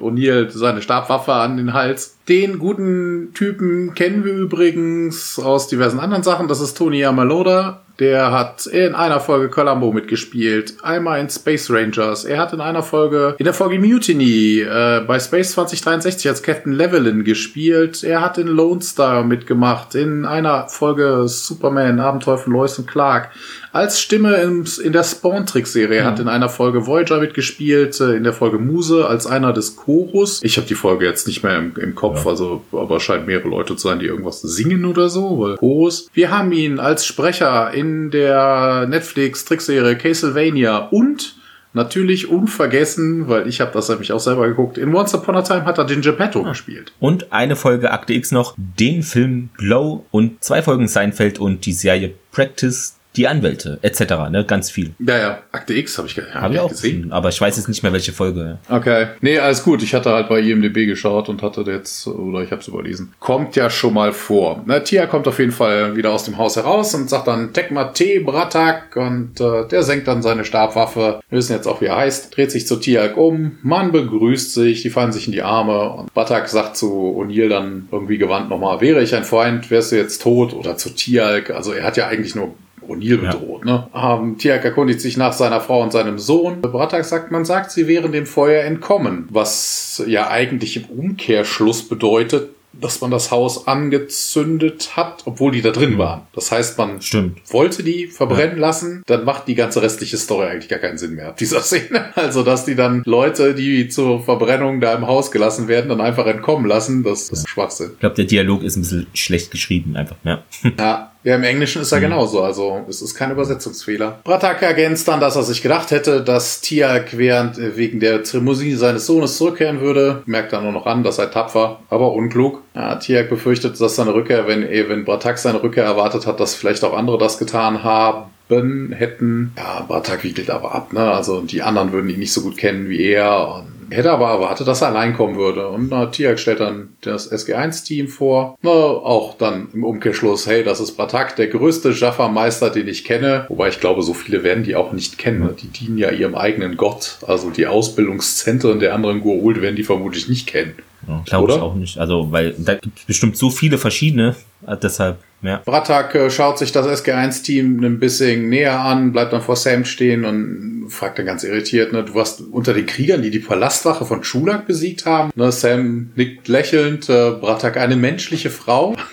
S2: O'Neill seine Stabwaffe an den Hals. Den guten Typen kennen wir übrigens aus diversen anderen Sachen. Das ist Tony Yamaloda. Der hat in einer Folge Columbo mitgespielt, einmal in Space Rangers. Er hat in einer Folge, in der Folge Mutiny äh, bei Space 2063 als Captain Levelin gespielt. Er hat in Lone Star mitgemacht, in einer Folge Superman, Abenteuer von Lois und Clark als Stimme im, in der Spawn-Trick-Serie. Mhm. Hat in einer Folge Voyager mitgespielt, äh, in der Folge Muse als einer des Chorus. Ich habe die Folge jetzt nicht mehr im, im Kopf, ja. also aber scheint mehrere Leute zu sein, die irgendwas singen oder so. Weil Chorus. Wir haben ihn als Sprecher in der Netflix-Trickserie Castlevania und Natürlich unvergessen, weil ich habe das nämlich auch selber geguckt. In Once Upon a Time hat er den Geppetto ah. gespielt.
S1: Und eine Folge Akte X noch, den Film Glow und zwei Folgen Seinfeld und die Serie Practice die Anwälte etc. Ne, ganz viel.
S2: Ja, ja. Akte X habe ich,
S1: hab hab ich auch gesehen, aber ich weiß jetzt nicht mehr welche Folge.
S2: Okay, nee, alles gut. Ich hatte halt bei IMDb geschaut und hatte jetzt oder ich habe es überlesen. Kommt ja schon mal vor. Na, Tia kommt auf jeden Fall wieder aus dem Haus heraus und sagt dann Tekma T Bratak und äh, der senkt dann seine Stabwaffe. Wir wissen jetzt auch wie er heißt. Dreht sich zu Tiak um. Man begrüßt sich, die fallen sich in die Arme und Bratak sagt zu O'Neill dann irgendwie gewandt nochmal: Wäre ich ein Freund, wärst du jetzt tot oder zu Tialk. Also er hat ja eigentlich nur O'Neill bedroht. Ja. Ne? Ähm, Tiak erkundigt sich nach seiner Frau und seinem Sohn. Bratak sagt, man sagt, sie wären dem Feuer entkommen, was ja eigentlich im Umkehrschluss bedeutet, dass man das Haus angezündet hat, obwohl die da drin waren. Das heißt, man
S1: Stimmt.
S2: wollte die verbrennen ja. lassen, dann macht die ganze restliche Story eigentlich gar keinen Sinn mehr, dieser Szene. Also, dass die dann Leute, die zur Verbrennung da im Haus gelassen werden, dann einfach entkommen lassen, das, das ist Schwachsinn.
S1: Ich glaube, der Dialog ist ein bisschen schlecht geschrieben, einfach,
S2: ja. Ja, ja, im Englischen ist er mhm. genauso, also es ist kein Übersetzungsfehler. Bratak ergänzt dann, dass er sich gedacht hätte, dass Tiak während äh, wegen der Limousine seines Sohnes zurückkehren würde. Merkt dann nur noch an, dass er tapfer, aber unklug. Ja, Tiak befürchtet, dass seine Rückkehr, wenn, eh, wenn Bratak seine Rückkehr erwartet hat, dass vielleicht auch andere das getan haben hätten. Ja, Bratak wiegelt aber ab, ne? Also die anderen würden ihn nicht so gut kennen wie er und Hätte aber erwartet, dass er allein kommen würde. Und na, Tiak stellt dann das SG1-Team vor. Na, auch dann im Umkehrschluss, hey, das ist Bratak, der größte Jaffa-Meister, den ich kenne. Wobei ich glaube, so viele werden die auch nicht kennen. Die dienen ja ihrem eigenen Gott. Also die Ausbildungszentren der anderen Goa'uld werden die vermutlich nicht kennen.
S1: Ja, glaube ich auch nicht. Also, weil da gibt es bestimmt so viele verschiedene, äh, deshalb, ja.
S2: Bratak äh, schaut sich das SG1-Team ein bisschen näher an, bleibt dann vor Sam stehen und fragt dann ganz irritiert, ne, du warst unter den Kriegern, die die Palastwache von Chulak besiegt haben. Ne, Sam nickt lächelnd, äh, Bratak eine menschliche Frau.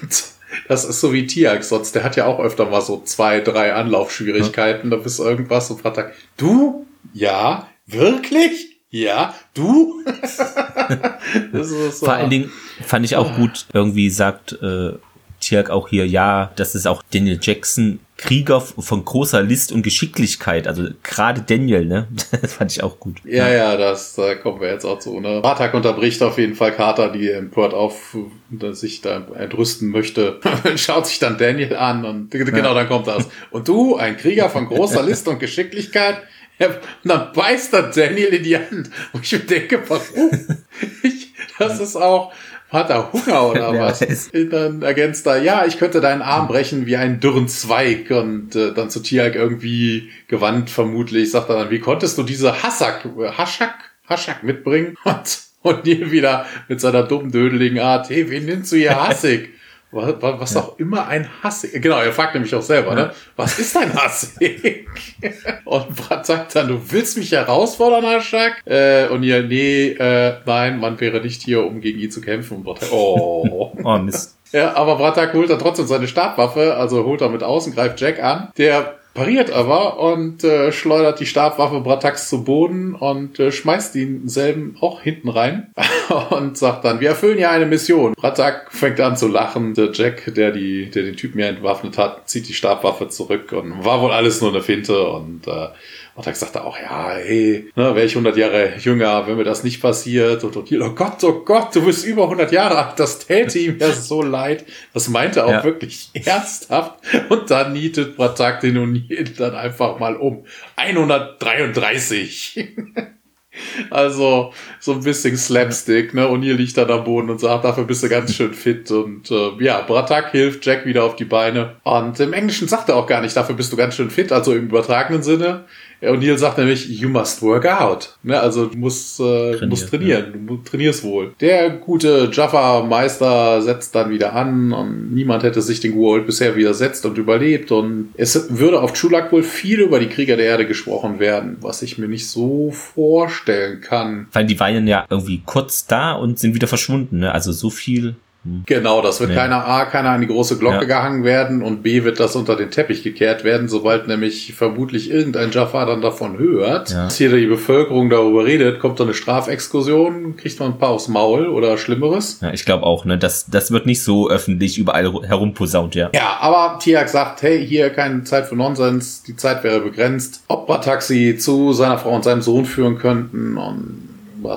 S2: Das ist so wie Tiak, sonst der hat ja auch öfter mal so zwei, drei Anlaufschwierigkeiten, ja. da bist irgendwas und Bratak, du? Ja? Wirklich? Ja, du?
S1: so. Vor allen Dingen fand ich auch gut, irgendwie sagt äh, Tiak auch hier, ja, das ist auch Daniel Jackson, Krieger von großer List und Geschicklichkeit. Also gerade Daniel, ne? Das fand ich auch gut.
S2: Ja, ja, das da kommen wir jetzt auch zu. Ne? Bartak unterbricht auf jeden Fall Carter, die empört auf, dass sich da entrüsten möchte. Schaut sich dann Daniel an und genau, dann kommt das. Und du, ein Krieger von großer List und Geschicklichkeit? Ja, und dann beißt er Daniel in die Hand. Und ich denke, warum? Ich, das ist auch, hat er Hunger oder was? Und dann ergänzt er, ja, ich könnte deinen Arm brechen wie einen dürren Zweig. Und äh, dann zu Tiag irgendwie gewandt vermutlich, sagt er dann, wie konntest du diese Hassak, Haschak, Haschak mitbringen? Und, und hier wieder mit seiner dummen, dödeligen Art, hey, wen nennst du hier Hassig? Was, was ja. auch immer ein Hassig. Genau, er fragt nämlich auch selber, ne? ja. ne? Was ist ein Hassig? und Brad sagt dann, du willst mich herausfordern, Haschak? Äh, und ihr, nee, äh, nein, man wäre nicht hier, um gegen ihn zu kämpfen. Und Brad, oh. oh, Mist. Ja, aber Bratak holt dann trotzdem seine Stabwaffe, also holt er mit außen, greift Jack an. Der pariert aber und äh, schleudert die Stabwaffe Bratax zu Boden und äh, schmeißt ihn selben auch hinten rein und sagt dann, wir erfüllen ja eine Mission. Bratak fängt an zu lachen. Der Jack, der die, der den Typen ja entwaffnet hat, zieht die Stabwaffe zurück und war wohl alles nur eine Finte und äh, und dann sagte er auch, ja, hey, ne, wäre ich 100 Jahre jünger, wenn mir das nicht passiert. Und, und oh Gott, oh Gott, du bist über 100 Jahre alt, das täte ihm ja so leid. Das meinte er auch ja. wirklich ernsthaft. Und dann nietet Bratak den O'Neill dann einfach mal um. 133. Also so ein bisschen Slapstick, ne? Und hier liegt dann am Boden und sagt, dafür bist du ganz schön fit. Und äh, ja, Bratak hilft Jack wieder auf die Beine. Und im Englischen sagt er auch gar nicht, dafür bist du ganz schön fit, also im übertragenen Sinne. Ja, und Neil sagt nämlich, you must work out. Ne, also du musst, äh, Trainier, musst trainieren, ja. du trainierst wohl. Der gute Jaffa-Meister setzt dann wieder an und niemand hätte sich den Goa'uld bisher widersetzt und überlebt und es würde auf Chulak wohl viel über die Krieger der Erde gesprochen werden, was ich mir nicht so vorstellen kann.
S1: Weil die waren ja irgendwie kurz da und sind wieder verschwunden, ne? Also so viel
S2: Genau, das wird nee. keiner A, keiner an die große Glocke ja. gehangen werden und B wird das unter den Teppich gekehrt werden, sobald nämlich vermutlich irgendein Jafar dann davon hört, ja. dass hier die Bevölkerung darüber redet, kommt da eine Strafexkursion, kriegt man ein paar aufs Maul oder Schlimmeres.
S1: Ja, ich glaube auch, ne, das, das wird nicht so öffentlich überall herumposaunt, ja.
S2: Ja, aber Tiak sagt, hey, hier keine Zeit für Nonsens, die Zeit wäre begrenzt. Opera-Taxi zu seiner Frau und seinem Sohn führen könnten und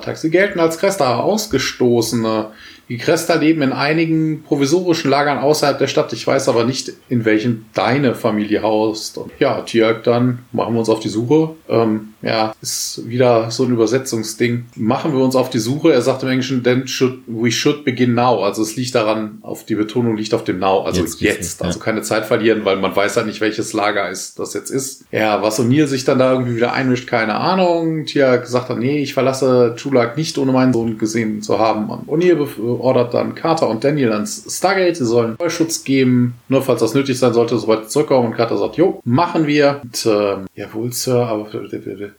S2: Taxi gelten als Cresta Ausgestoßene. Die Cresta leben in einigen provisorischen Lagern außerhalb der Stadt. Ich weiß aber nicht, in welchen deine Familie haust. Und ja, Tjörg, dann machen wir uns auf die Suche. Ähm, ja, ist wieder so ein Übersetzungsding. Machen wir uns auf die Suche. Er sagt im Englischen, then should, we should begin now. Also es liegt daran, auf die Betonung liegt auf dem now. Also jetzt. jetzt. Also keine Zeit verlieren, weil man weiß ja nicht, welches Lager es das jetzt ist. Ja, was O'Neill sich dann da irgendwie wieder einmischt, keine Ahnung. Tjörg sagt dann, nee, ich verlasse Chulak nicht, ohne meinen Sohn gesehen zu haben. Und O'Neill ordert dann Carter und Daniel ans Stargate. Sie sollen Schutz geben, nur falls das nötig sein sollte, sobald zurückkommen. Und Carter sagt, jo, machen wir. Und, ähm, jawohl, Sir, aber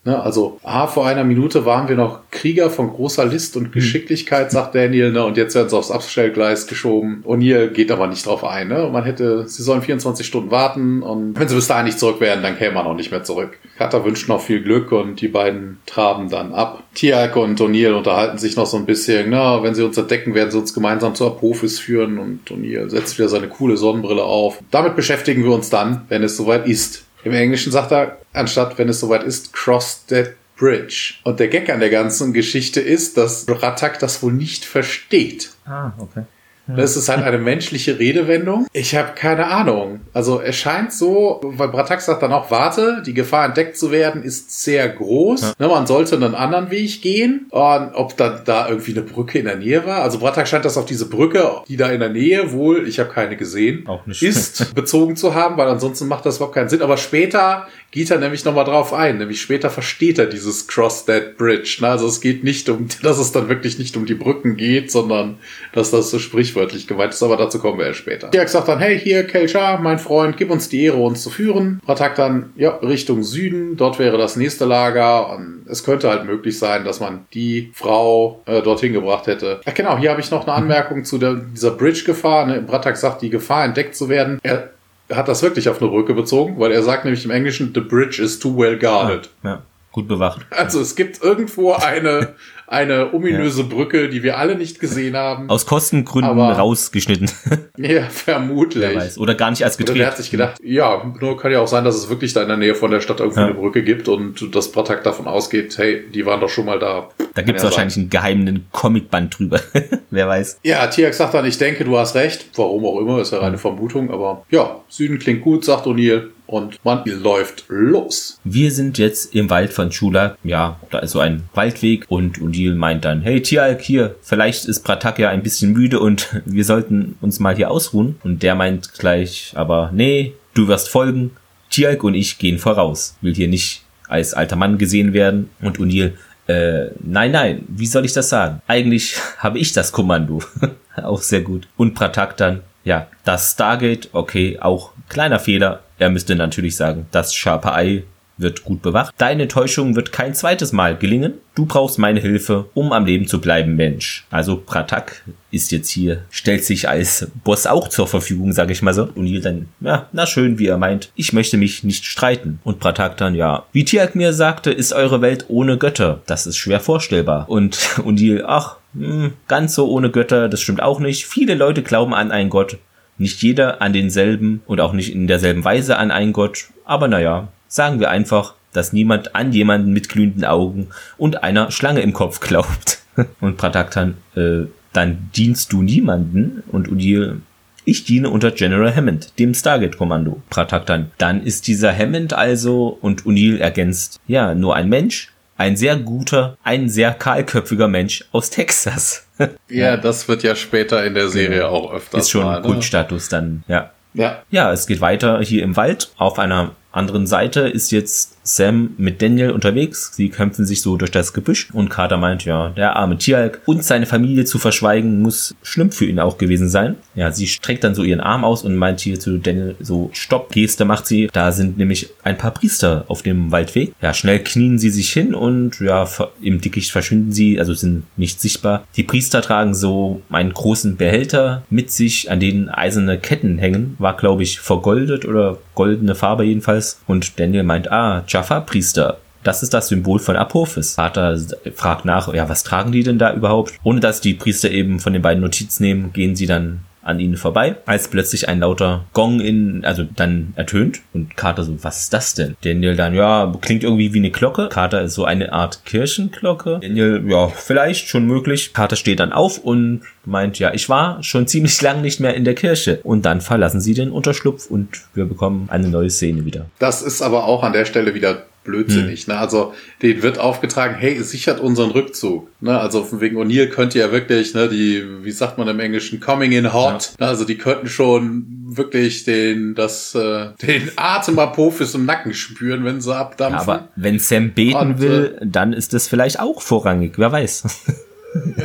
S2: ne, also ah, vor einer Minute waren wir noch Krieger von großer List und hm. Geschicklichkeit, sagt Daniel, ne, und jetzt werden sie aufs Abstellgleis geschoben. O'Neill geht aber nicht drauf ein, ne? Man hätte, sie sollen 24 Stunden warten und wenn sie bis dahin nicht zurück wären, dann käme man auch nicht mehr zurück. Carter wünscht noch viel Glück und die beiden traben dann ab. Tiak und O'Neill unterhalten sich noch so ein bisschen, na, wenn sie uns entdecken, werden sie uns gemeinsam zur Apophis führen und O'Neill setzt wieder seine coole Sonnenbrille auf. Damit beschäftigen wir uns dann, wenn es soweit ist. Im Englischen sagt er, anstatt wenn es soweit ist, cross that bridge. Und der Gag an der ganzen Geschichte ist, dass Ratak das wohl nicht versteht.
S1: Ah, okay.
S2: Das ist halt eine menschliche Redewendung. Ich habe keine Ahnung. Also es scheint so, weil Bratak sagt dann auch, warte, die Gefahr entdeckt zu werden ist sehr groß. Ja. Ne, man sollte einen anderen Weg gehen. Und ob dann da irgendwie eine Brücke in der Nähe war. Also Bratak scheint das auf diese Brücke, die da in der Nähe wohl, ich habe keine gesehen,
S1: auch nicht.
S2: ist, bezogen zu haben, weil ansonsten macht das überhaupt keinen Sinn. Aber später geht er nämlich nochmal drauf ein. Nämlich später versteht er dieses Cross That Bridge. Ne? Also es geht nicht um, dass es dann wirklich nicht um die Brücken geht, sondern dass das so sprichwörtlich gemeint ist. Aber dazu kommen wir erst später. Dirk sagt dann, hey, hier, Kelchar, mein Freund, gib uns die Ehre, uns zu führen. Ratak dann, ja, Richtung Süden. Dort wäre das nächste Lager. Und es könnte halt möglich sein, dass man die Frau äh, dorthin gebracht hätte. Ach genau, hier habe ich noch eine Anmerkung zu der, dieser Bridge-Gefahr. Ne? Bratak sagt, die Gefahr entdeckt zu werden. Er hat das wirklich auf eine Brücke bezogen, weil er sagt nämlich im Englischen, the bridge is too well guarded.
S1: Ja, ja gut bewacht.
S2: Also es gibt irgendwo eine eine ominöse ja. Brücke, die wir alle nicht gesehen haben.
S1: Aus Kostengründen Aber, rausgeschnitten.
S2: ja, vermutlich. Wer weiß.
S1: Oder gar nicht als gedreht.
S2: Oder der hat sich gedacht, ja, nur kann ja auch sein, dass es wirklich da in der Nähe von der Stadt irgendwie ja. eine Brücke gibt und das Bratak davon ausgeht, hey, die waren doch schon mal da.
S1: Da gibt es ja wahrscheinlich sein. einen geheimen Comicband drüber. Wer weiß.
S2: Ja, Tiak sagt dann, ich denke, du hast recht. Warum auch immer, ist ja eine Vermutung. Aber ja, Süden klingt gut, sagt O'Neill und man läuft los.
S1: Wir sind jetzt im Wald von Chula. Ja, da ist so ein Waldweg und Undil meint dann, hey Tialk, hier, vielleicht ist Pratak ja ein bisschen müde und wir sollten uns mal hier ausruhen. Und der meint gleich, aber nee, du wirst folgen. Tialk und ich gehen voraus. Will hier nicht als alter Mann gesehen werden. Und Unil, äh, nein, nein, wie soll ich das sagen? Eigentlich habe ich das Kommando. auch sehr gut. Und Pratak dann, ja, das Stargate, okay, auch kleiner Fehler, er müsste natürlich sagen, das scharfe Ei wird gut bewacht. Deine Täuschung wird kein zweites Mal gelingen. Du brauchst meine Hilfe, um am Leben zu bleiben, Mensch. Also Pratak ist jetzt hier, stellt sich als Boss auch zur Verfügung, sage ich mal so. Und Neil dann, ja, na schön, wie er meint. Ich möchte mich nicht streiten. Und Pratak dann, ja, wie Tiak mir sagte, ist eure Welt ohne Götter. Das ist schwer vorstellbar. Und Undil, ach, mh, hm, ganz so ohne Götter, das stimmt auch nicht. Viele Leute glauben an einen Gott. Nicht jeder an denselben und auch nicht in derselben Weise an einen Gott, aber naja, sagen wir einfach, dass niemand an jemanden mit glühenden Augen und einer Schlange im Kopf glaubt. und Prataktan, äh, dann dienst du niemanden und Udil, ich diene unter General Hammond, dem Stargate-Kommando. Prataktan, dann ist dieser Hammond also und Unil ergänzt, ja, nur ein Mensch, ein sehr guter, ein sehr kahlköpfiger Mensch aus Texas.
S2: ja, das wird ja später in der Serie genau. auch öfters.
S1: Ist schon mal, ne? Kultstatus dann, ja. Ja. Ja, es geht weiter hier im Wald auf einer anderen Seite ist jetzt Sam mit Daniel unterwegs. Sie kämpfen sich so durch das Gebüsch und Carter meint, ja, der arme Tieralk und seine Familie zu verschweigen muss schlimm für ihn auch gewesen sein. Ja, sie streckt dann so ihren Arm aus und meint hier zu Daniel so, Stopp, Geste macht sie. Da sind nämlich ein paar Priester auf dem Waldweg. Ja, schnell knien sie sich hin und ja, im Dickicht verschwinden sie, also sind nicht sichtbar. Die Priester tragen so einen großen Behälter mit sich, an denen eiserne Ketten hängen. War, glaube ich, vergoldet oder goldene Farbe jedenfalls. Und Daniel meint, ah, Jaffa-Priester. Das ist das Symbol von Apophis. Vater fragt nach, ja, was tragen die denn da überhaupt? Ohne dass die Priester eben von den beiden Notiz nehmen, gehen sie dann an ihnen vorbei, als plötzlich ein lauter Gong in, also dann ertönt und Carter so, was ist das denn? Daniel dann, ja, klingt irgendwie wie eine Glocke. Carter ist so eine Art Kirchenglocke. Daniel, ja, vielleicht schon möglich. Carter steht dann auf und meint, ja, ich war schon ziemlich lang nicht mehr in der Kirche. Und dann verlassen sie den Unterschlupf und wir bekommen eine neue Szene wieder.
S2: Das ist aber auch an der Stelle wieder blödsinnig. Hm. Ne? Also denen wird aufgetragen, hey, sichert unseren Rückzug. Ne? Also von wegen O'Neill könnte ja wirklich, ne, die, wie sagt man im Englischen, coming in hot. Ja. Ne? Also die könnten schon wirklich den, das, äh, den Atem Apophis im Nacken spüren, wenn sie abdampfen. Ja, aber
S1: wenn Sam beten Und, will, äh, dann ist das vielleicht auch vorrangig, wer weiß.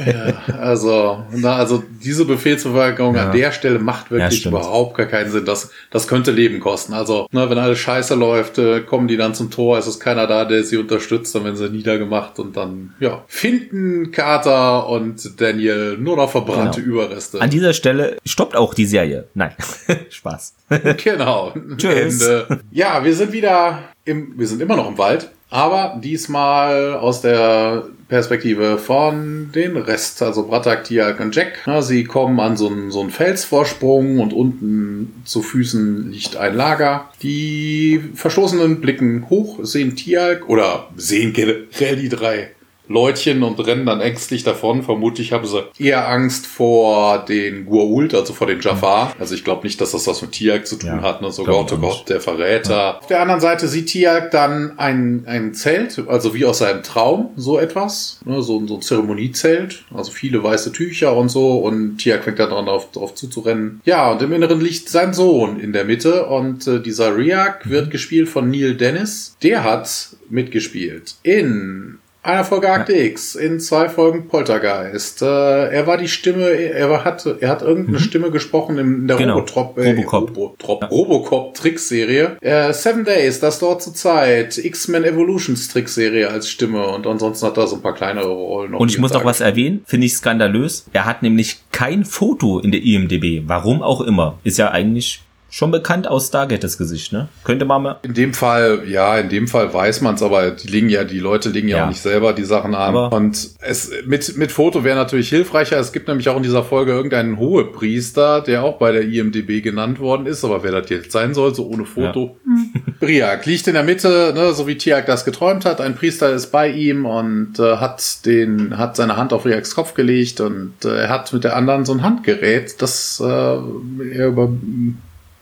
S2: Ja, also, na, also diese Befehlsverweigerung ja. an der Stelle macht wirklich ja, überhaupt gar keinen Sinn. Das, das könnte Leben kosten. Also, na, wenn alles scheiße läuft, äh, kommen die dann zum Tor, es ist keiner da, der sie unterstützt, dann werden sie niedergemacht und dann, ja, finden Carter und Daniel nur noch verbrannte genau. Überreste.
S1: An dieser Stelle stoppt auch die Serie. Nein, Spaß.
S2: genau. Tschüss. Ende. Ja, wir sind wieder im, wir sind immer noch im Wald, aber diesmal aus der Perspektive von den Rest, also Bratak, Tiak und Jack. Ja, sie kommen an so einen, so einen Felsvorsprung und unten zu Füßen liegt ein Lager. Die Verstoßenen blicken hoch, sehen Tiak oder sehen generell die drei Leutchen und rennen dann ängstlich davon. Vermutlich haben sie eher Angst vor den Gua'uld, also vor den Jafar. Also ich glaube nicht, dass das was mit Tiag zu tun ja, hat. Ne? So Gott, oh Gott, der Verräter. Ja. Auf der anderen Seite sieht Tiag dann ein, ein Zelt, also wie aus seinem Traum, so etwas. Ne? So, so ein Zeremoniezelt. Also viele weiße Tücher und so. Und Tiag fängt dann dran, drauf, drauf zuzurennen. Ja, und im Inneren liegt sein Sohn in der Mitte. Und äh, dieser Riak wird gespielt von Neil Dennis. Der hat mitgespielt in einer Folge Akte ja. X, in zwei Folgen Poltergeist. Äh, er war die Stimme, er war, hat, er hat irgendeine mhm. Stimme gesprochen in der genau. Robotop, äh, Robocop, Robocop, ja. Robocop Trickserie. Äh, Seven Days, das dort zur Zeit. X-Men Evolutions Trickserie als Stimme und ansonsten hat er so ein paar kleinere Rollen.
S1: Und ich muss noch was erwähnen, finde ich skandalös. Er hat nämlich kein Foto in der IMDb. Warum auch immer. Ist ja eigentlich schon bekannt aus Stargate das Gesicht, ne? Könnte man mal.
S2: In dem Fall, ja, in dem Fall weiß man es, aber die legen ja, die Leute legen ja, ja, auch nicht selber die Sachen an. Aber und es mit mit Foto wäre natürlich hilfreicher. Es gibt nämlich auch in dieser Folge irgendeinen Hohepriester, der auch bei der IMDb genannt worden ist, aber wer das jetzt sein soll, so ohne Foto. Ja. Briak liegt in der Mitte, ne, so wie Tiak das geträumt hat. Ein Priester ist bei ihm und äh, hat den hat seine Hand auf Riaks Kopf gelegt und äh, er hat mit der anderen so ein Handgerät, das äh, er über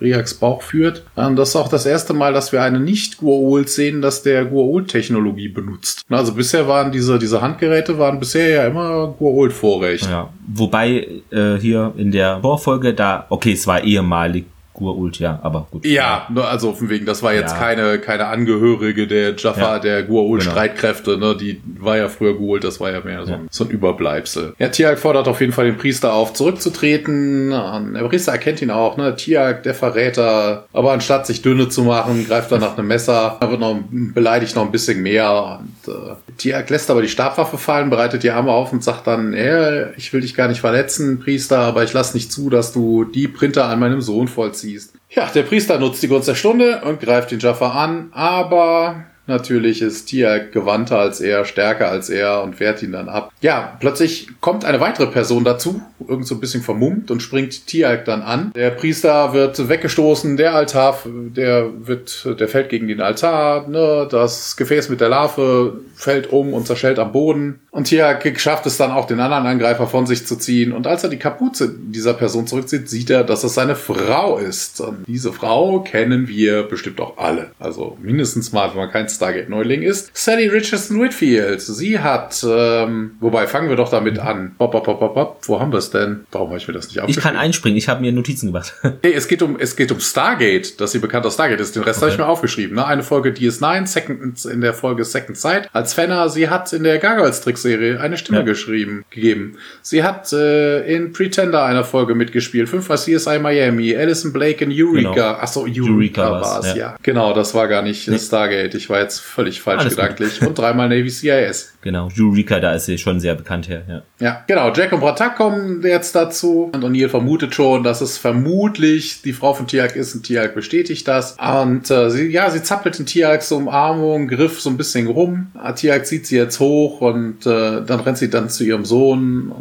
S2: Riaks Bauch führt. Ähm, das ist auch das erste Mal, dass wir eine nicht Gua'uld sehen, dass der Gua'uld-Technologie benutzt. Also bisher waren diese, diese Handgeräte waren bisher ja immer Gua'uld-Vorrecht.
S1: Ja, wobei äh, hier in der Vorfolge da, okay, es war ehemalig Gur-Ult, ja, aber gut.
S2: Ja, ne, also von wegen, das war jetzt ja. keine, keine Angehörige der Jaffa, ja. der Gur-Ult-Streitkräfte, genau. ne, die war ja früher Gur-Ult, das war ja mehr so, ja. so ein Überbleibsel. Ja, Tiag fordert auf jeden Fall den Priester auf, zurückzutreten. Der Priester erkennt ihn auch, ne, Tiag, der Verräter, aber anstatt sich dünne zu machen, greift er nach einem Messer, er wird noch, beleidigt noch ein bisschen mehr und äh, Tiag lässt aber die Stabwaffe fallen, bereitet die Arme auf und sagt dann, hey, ich will dich gar nicht verletzen, Priester, aber ich lass nicht zu, dass du die Printer an meinem Sohn vollziehst ziehst. Ja, der Priester nutzt die Gunst der Stunde und greift den Jaffa an, aber natürlich ist Tia gewandter als er, stärker als er und wehrt ihn dann ab. Ja, plötzlich kommt eine weitere Person dazu, irgend so ein bisschen vermummt und springt Tiag dann an. Der Priester wird weggestoßen, der Altar, der wird, der fällt gegen den Altar, ne, das Gefäß mit der Larve fällt um und zerschellt am Boden. Und Tiak schafft es dann auch, den anderen Angreifer von sich zu ziehen. Und als er die Kapuze dieser Person zurückzieht, sieht er, dass es seine Frau ist. Und diese Frau kennen wir bestimmt auch alle. Also mindestens mal, wenn man kein Stargate-Neuling ist. Sally Richardson Whitfield. Sie hat, ähm, wobei fangen wir doch damit an. Bop, bop, bop, bop, bop. Wo haben wir es denn? Warum habe ich mir das nicht
S1: aufgeschrieben? Ich kann einspringen. Ich habe mir Notizen gemacht.
S2: nee, es geht um, es geht um Stargate, dass sie bekannt aus Stargate ist. Den Rest okay. habe ich mir aufgeschrieben. Ne? Eine Folge DS9, Second, in der Folge Second Sight. Als Fenner, sie hat in der Gargoyles Trickserie eine Stimme ja. geschrieben, gegeben. Sie hat äh, in Pretender einer Folge mitgespielt. Fünfmal CSI Miami, Alison Blake in Eureka. Genau. Achso, Eureka, Eureka war es, ja. ja. Genau, das war gar nicht nee. Stargate. Ich war jetzt völlig falsch Alles gedanklich. Und dreimal Navy CIS.
S1: Genau, Eureka, da ist sie schon sehr bekannt her, ja.
S2: Ja, genau. Jack und Bratak kommen jetzt dazu. Und O'Neill vermutet schon, dass es vermutlich die Frau von Tiag ist. Und Tiag bestätigt das. Und äh, sie, ja, sie zappelt in Tiags Umarmung, Griff so ein bisschen rum. Tiag zieht sie jetzt hoch und äh, dann rennt sie dann zu ihrem Sohn.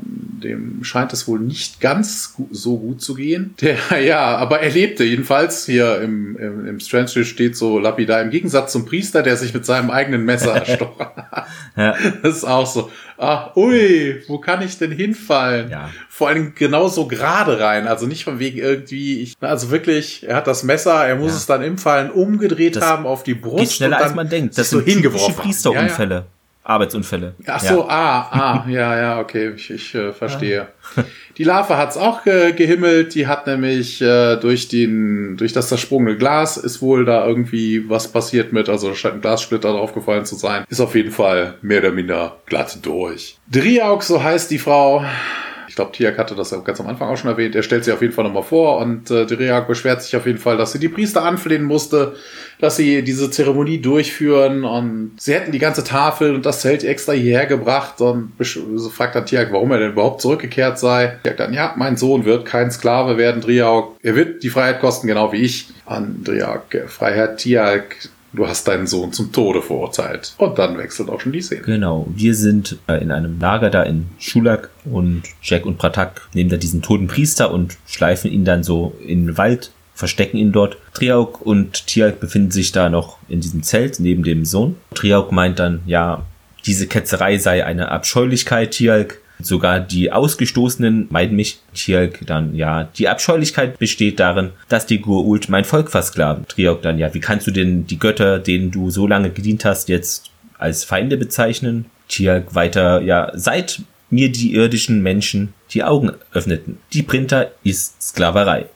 S2: Dem scheint es wohl nicht ganz so gut zu gehen. Der, ja, aber er lebte jedenfalls. Hier im, im, im Strange steht so lapidar. Im Gegensatz zum Priester, der sich mit seinem eigenen Messer erstochen hat. ja. Das ist auch so. Ach, ui, wo kann ich denn hinfallen? Ja. Vor allem genauso gerade rein. Also nicht von wegen irgendwie, ich, also wirklich, er hat das Messer, er muss ja. es dann im Fallen umgedreht das haben auf die Brust. Geht
S1: schneller als man denkt. Das sind so hingeworfen. Priesterunfälle. Ja. Arbeitsunfälle.
S2: Ach so, ja. ah, ah, ja, ja, okay, ich, ich äh, verstehe. Die Larve hat's auch ge gehimmelt, die hat nämlich äh, durch den, durch das zersprungene Glas ist wohl da irgendwie was passiert mit, also scheint ein Glassplitter draufgefallen zu sein. Ist auf jeden Fall mehr oder minder glatt durch. Driauk, so heißt die Frau, ich glaube, Tiak hatte das ja ganz am Anfang auch schon erwähnt. Er stellt sie auf jeden Fall nochmal vor und äh, Diriak beschwert sich auf jeden Fall, dass sie die Priester anflehen musste, dass sie diese Zeremonie durchführen und sie hätten die ganze Tafel und das Zelt extra hierher gebracht und fragt dann Tiak, warum er denn überhaupt zurückgekehrt sei. Tiak dann, ja, mein Sohn wird kein Sklave werden, Driak. Er wird die Freiheit kosten, genau wie ich. An Driak, Freiheit, Tiak, du hast deinen Sohn zum Tode verurteilt. Und dann wechselt auch schon die Szene.
S1: Genau. Wir sind äh, in einem Lager da in Schulak und Jack und Pratak nehmen da diesen toten Priester und schleifen ihn dann so in den Wald, verstecken ihn dort. Triauk und Tialk befinden sich da noch in diesem Zelt neben dem Sohn. Triauk meint dann, ja, diese Ketzerei sei eine Abscheulichkeit, Tialk. Sogar die Ausgestoßenen meiden mich. Tjalk dann, ja, die Abscheulichkeit besteht darin, dass die Gurult mein Volk versklaven. Triok dann, ja, wie kannst du denn die Götter, denen du so lange gedient hast, jetzt als Feinde bezeichnen? Tjalk weiter, ja, seit mir die irdischen Menschen die Augen öffneten. Die Printer ist Sklaverei.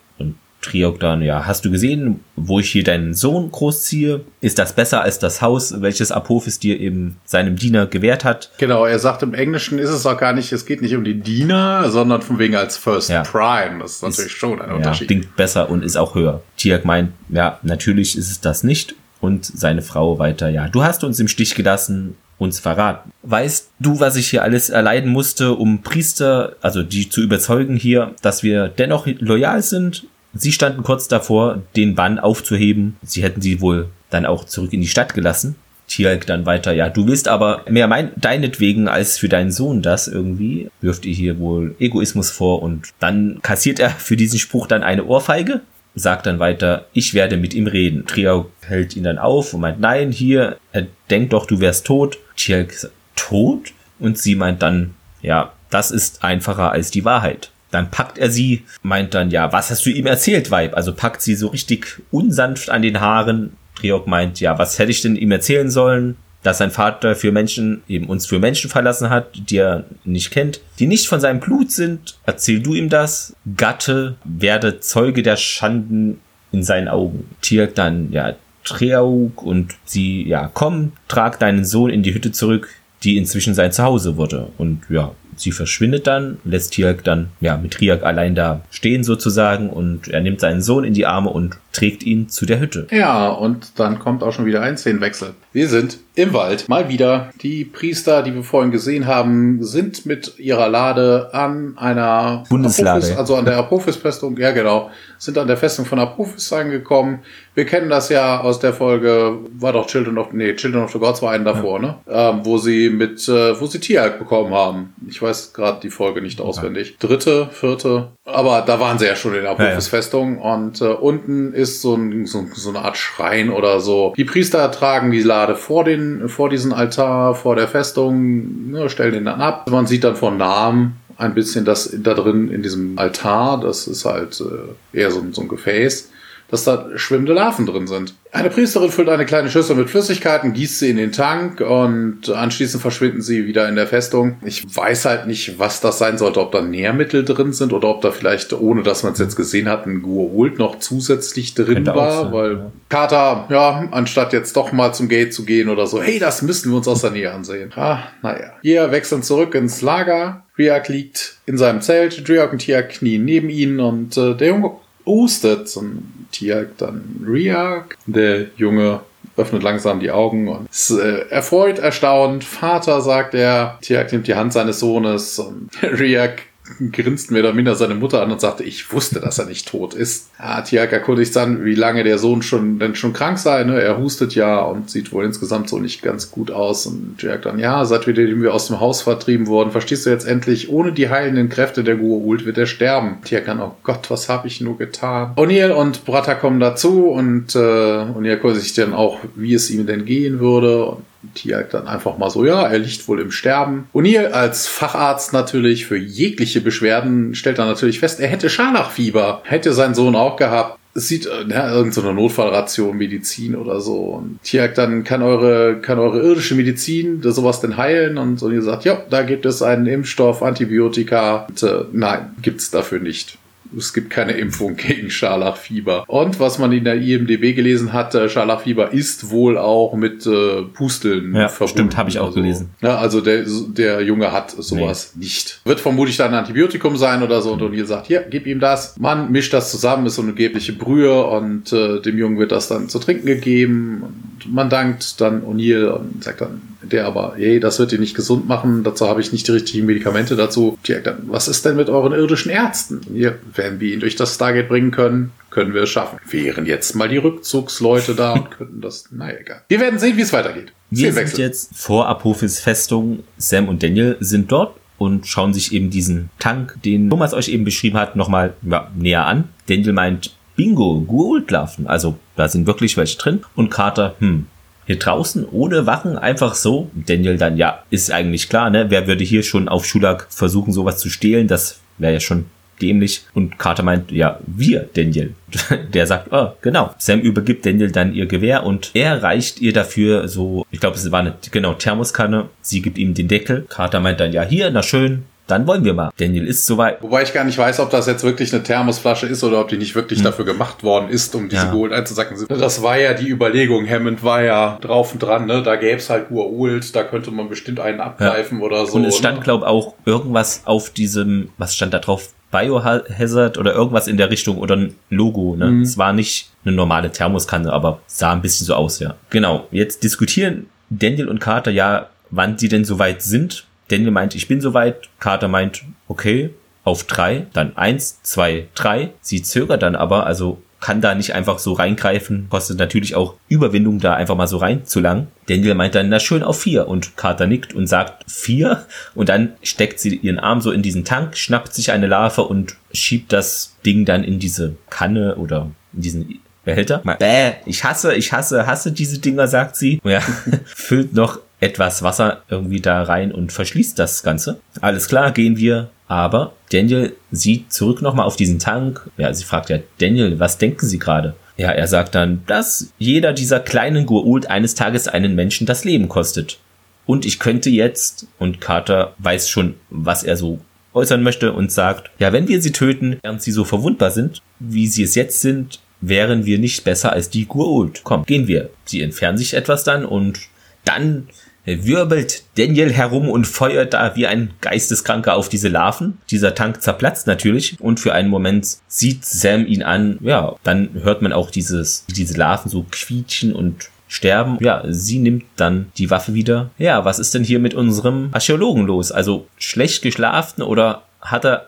S1: Triok dann, ja, hast du gesehen, wo ich hier deinen Sohn großziehe? Ist das besser als das Haus, welches Apophis dir eben seinem Diener gewährt hat?
S2: Genau, er sagt im Englischen ist es auch gar nicht, es geht nicht um die Diener, sondern von wegen als First ja. Prime. Das ist natürlich ist, schon ein Unterschied.
S1: Ja, klingt besser und ist auch höher. Tiak meint, ja, natürlich ist es das nicht. Und seine Frau weiter, ja, du hast uns im Stich gelassen, uns verraten. Weißt du, was ich hier alles erleiden musste, um Priester, also die zu überzeugen hier, dass wir dennoch loyal sind Sie standen kurz davor, den Bann aufzuheben. Sie hätten sie wohl dann auch zurück in die Stadt gelassen. Tialk dann weiter, ja, du willst aber mehr mein, deinetwegen als für deinen Sohn das irgendwie, wirft ihr hier wohl Egoismus vor und dann kassiert er für diesen Spruch dann eine Ohrfeige, sagt dann weiter, ich werde mit ihm reden. Triauk hält ihn dann auf und meint, nein, hier, er denkt doch, du wärst tot. Sagt, tot? Und sie meint dann, ja, das ist einfacher als die Wahrheit. Dann packt er sie, meint dann, ja, was hast du ihm erzählt, Weib? Also packt sie so richtig unsanft an den Haaren. Triok meint, ja, was hätte ich denn ihm erzählen sollen? Dass sein Vater für Menschen, eben uns für Menschen verlassen hat, die er nicht kennt, die nicht von seinem Blut sind. Erzähl du ihm das. Gatte werde Zeuge der Schanden in seinen Augen. Tirk dann, ja, Triauk und sie, ja, komm, trag deinen Sohn in die Hütte zurück, die inzwischen sein Zuhause wurde. Und ja, sie verschwindet dann, lässt Tiak dann ja mit Triak allein da stehen sozusagen und er nimmt seinen Sohn in die Arme und trägt ihn zu der Hütte.
S2: Ja, und dann kommt auch schon wieder ein Szenenwechsel. Wir sind im Wald. Mal wieder. Die Priester, die wir vorhin gesehen haben, sind mit ihrer Lade an einer
S1: Bundeslade.
S2: Apophis, also an der Apophis-Festung, ja genau, sind an der Festung von Apophis angekommen. Wir kennen das ja aus der Folge, war doch Children of, nee, Children of the Gods war einen davor, ja. ne? Ähm, wo sie mit, äh, wo sie Tieralk bekommen haben. Ich weiß gerade die Folge nicht auswendig. Dritte, vierte, aber da waren sie ja schon in der Apophis-Festung ja, ja. und äh, unten ist ist so, ein, so, so eine Art Schrein oder so. Die Priester tragen die Lade vor, den, vor diesen Altar, vor der Festung, ne, stellen den dann ab. Man sieht dann von Namen ein bisschen das da drin in diesem Altar. Das ist halt äh, eher so, so ein Gefäß dass da schwimmende Larven drin sind. Eine Priesterin füllt eine kleine Schüssel mit Flüssigkeiten, gießt sie in den Tank und anschließend verschwinden sie wieder in der Festung. Ich weiß halt nicht, was das sein sollte, ob da Nährmittel drin sind oder ob da vielleicht, ohne dass man es jetzt gesehen hat, ein Gua'uld noch zusätzlich drin Könnte war, sein, weil ja. Carter, ja, anstatt jetzt doch mal zum Gate zu gehen oder so, hey, das müssen wir uns aus der Nähe ansehen. Ah, naja. Wir wechseln zurück ins Lager. Riak liegt in seinem Zelt, Driak und Tia knien neben ihn und äh, der Junge hustet und Tiak dann Riak. Der Junge öffnet langsam die Augen und ist äh, erfreut, erstaunt. Vater, sagt er. Tiak nimmt die Hand seines Sohnes und Riak grinst mehr oder minder seine Mutter an und sagte, ich wusste, dass er nicht tot ist. Ja, Tiak erkundigt dann, wie lange der Sohn schon denn schon krank sei. Ne? Er hustet ja und sieht wohl insgesamt so nicht ganz gut aus. Und Tiak dann, ja, seit wir aus dem Haus vertrieben wurden, verstehst du jetzt endlich, ohne die heilenden Kräfte der Gua'uld wird er sterben. Tiak dann, oh Gott, was habe ich nur getan? O'Neill und Bratta kommen dazu und äh, O'Neill erkundigt sich dann auch, wie es ihm denn gehen würde. Und Tiag dann einfach mal so, ja, er liegt wohl im Sterben. O'Neill als Facharzt natürlich für jegliche Beschwerden stellt dann natürlich fest, er hätte Scharlachfieber. Hätte sein Sohn auch gehabt. Es sieht, äh, ja, irgendeine Notfallration, Medizin oder so. Und Tiag dann kann eure, kann eure irdische Medizin sowas denn heilen? Und so, ihr sagt, ja, da gibt es einen Impfstoff, Antibiotika. Und, äh, nein, gibt's dafür nicht es gibt keine Impfung gegen Scharlachfieber. Und was man in der IMDB gelesen hat, äh, Scharlachfieber ist wohl auch mit äh, Pusteln
S1: ja, verbunden. Stimmt, habe ich auch
S2: also,
S1: gelesen.
S2: Ja, also der, der Junge hat sowas nee. nicht. Wird vermutlich dann ein Antibiotikum sein oder so. Und O'Neill sagt, hier, gib ihm das. Man mischt das zusammen, ist so eine gebliche Brühe und äh, dem Jungen wird das dann zu trinken gegeben. Und man dankt dann O'Neill und sagt dann, der aber, hey, das wird ihn nicht gesund machen, dazu habe ich nicht die richtigen Medikamente dazu. Tja, dann, was ist denn mit euren irdischen Ärzten? Hier, wenn wir ihn durch das Stargate bringen können, können wir es schaffen. Wären jetzt mal die Rückzugsleute da und könnten das, naja, egal. Wir werden sehen, wie es weitergeht.
S1: Wir sind jetzt vor Apophis Festung. Sam und Daniel sind dort und schauen sich eben diesen Tank, den Thomas euch eben beschrieben hat, nochmal ja, näher an. Daniel meint, Bingo, Gurultlaffen. Also da sind wirklich welche drin. Und Carter, hm, hier draußen ohne Wachen einfach so. Daniel dann, ja, ist eigentlich klar, ne? Wer würde hier schon auf Schulak versuchen, sowas zu stehlen? Das wäre ja schon dämlich. Und Carter meint, ja, wir, Daniel. Der sagt, oh, genau. Sam übergibt Daniel dann ihr Gewehr und er reicht ihr dafür so, ich glaube, es war eine, genau, Thermoskanne. Sie gibt ihm den Deckel. Carter meint dann, ja, hier, na schön, dann wollen wir mal. Daniel ist soweit.
S2: Wobei ich gar nicht weiß, ob das jetzt wirklich eine Thermosflasche ist oder ob die nicht wirklich hm. dafür gemacht worden ist, um diese ja. Gold einzusacken. Das war ja die Überlegung. Hammond war ja drauf und dran, ne? Da gäbe es halt Urult, da könnte man bestimmt einen abgreifen ja. oder so.
S1: Und es stand, ne? glaube auch irgendwas auf diesem, was stand da drauf? Biohazard oder irgendwas in der Richtung oder ein Logo. Ne? Mhm. Es war nicht eine normale Thermoskanne, aber sah ein bisschen so aus, ja. Genau, jetzt diskutieren Daniel und Carter ja, wann sie denn soweit sind Daniel meint, ich bin soweit. Carter meint, okay, auf drei, dann eins, zwei, drei. Sie zögert dann aber, also kann da nicht einfach so reingreifen, kostet natürlich auch Überwindung, da einfach mal so reinzulangen. Daniel meint dann, na schön, auf vier. Und Carter nickt und sagt vier. Und dann steckt sie ihren Arm so in diesen Tank, schnappt sich eine Larve und schiebt das Ding dann in diese Kanne oder in diesen Behälter. Bäh, ich hasse, ich hasse, hasse diese Dinger, sagt sie. Ja, füllt noch etwas Wasser irgendwie da rein und verschließt das Ganze. Alles klar, gehen wir. Aber Daniel sieht zurück nochmal auf diesen Tank. Ja, sie fragt ja, Daniel, was denken Sie gerade? Ja, er sagt dann, dass jeder dieser kleinen Gurult eines Tages einen Menschen das Leben kostet. Und ich könnte jetzt, und Carter weiß schon, was er so äußern möchte und sagt, ja, wenn wir sie töten, während sie so verwundbar sind, wie sie es jetzt sind, wären wir nicht besser als die Gurult. Komm, gehen wir. Sie entfernen sich etwas dann und dann wirbelt Daniel herum und feuert da wie ein Geisteskranker auf diese Larven. Dieser Tank zerplatzt natürlich und für einen Moment sieht Sam ihn an. Ja, dann hört man auch dieses, diese Larven so quietschen und sterben. Ja, sie nimmt dann die Waffe wieder. Ja, was ist denn hier mit unserem Archäologen los? Also schlecht geschlafen oder hat er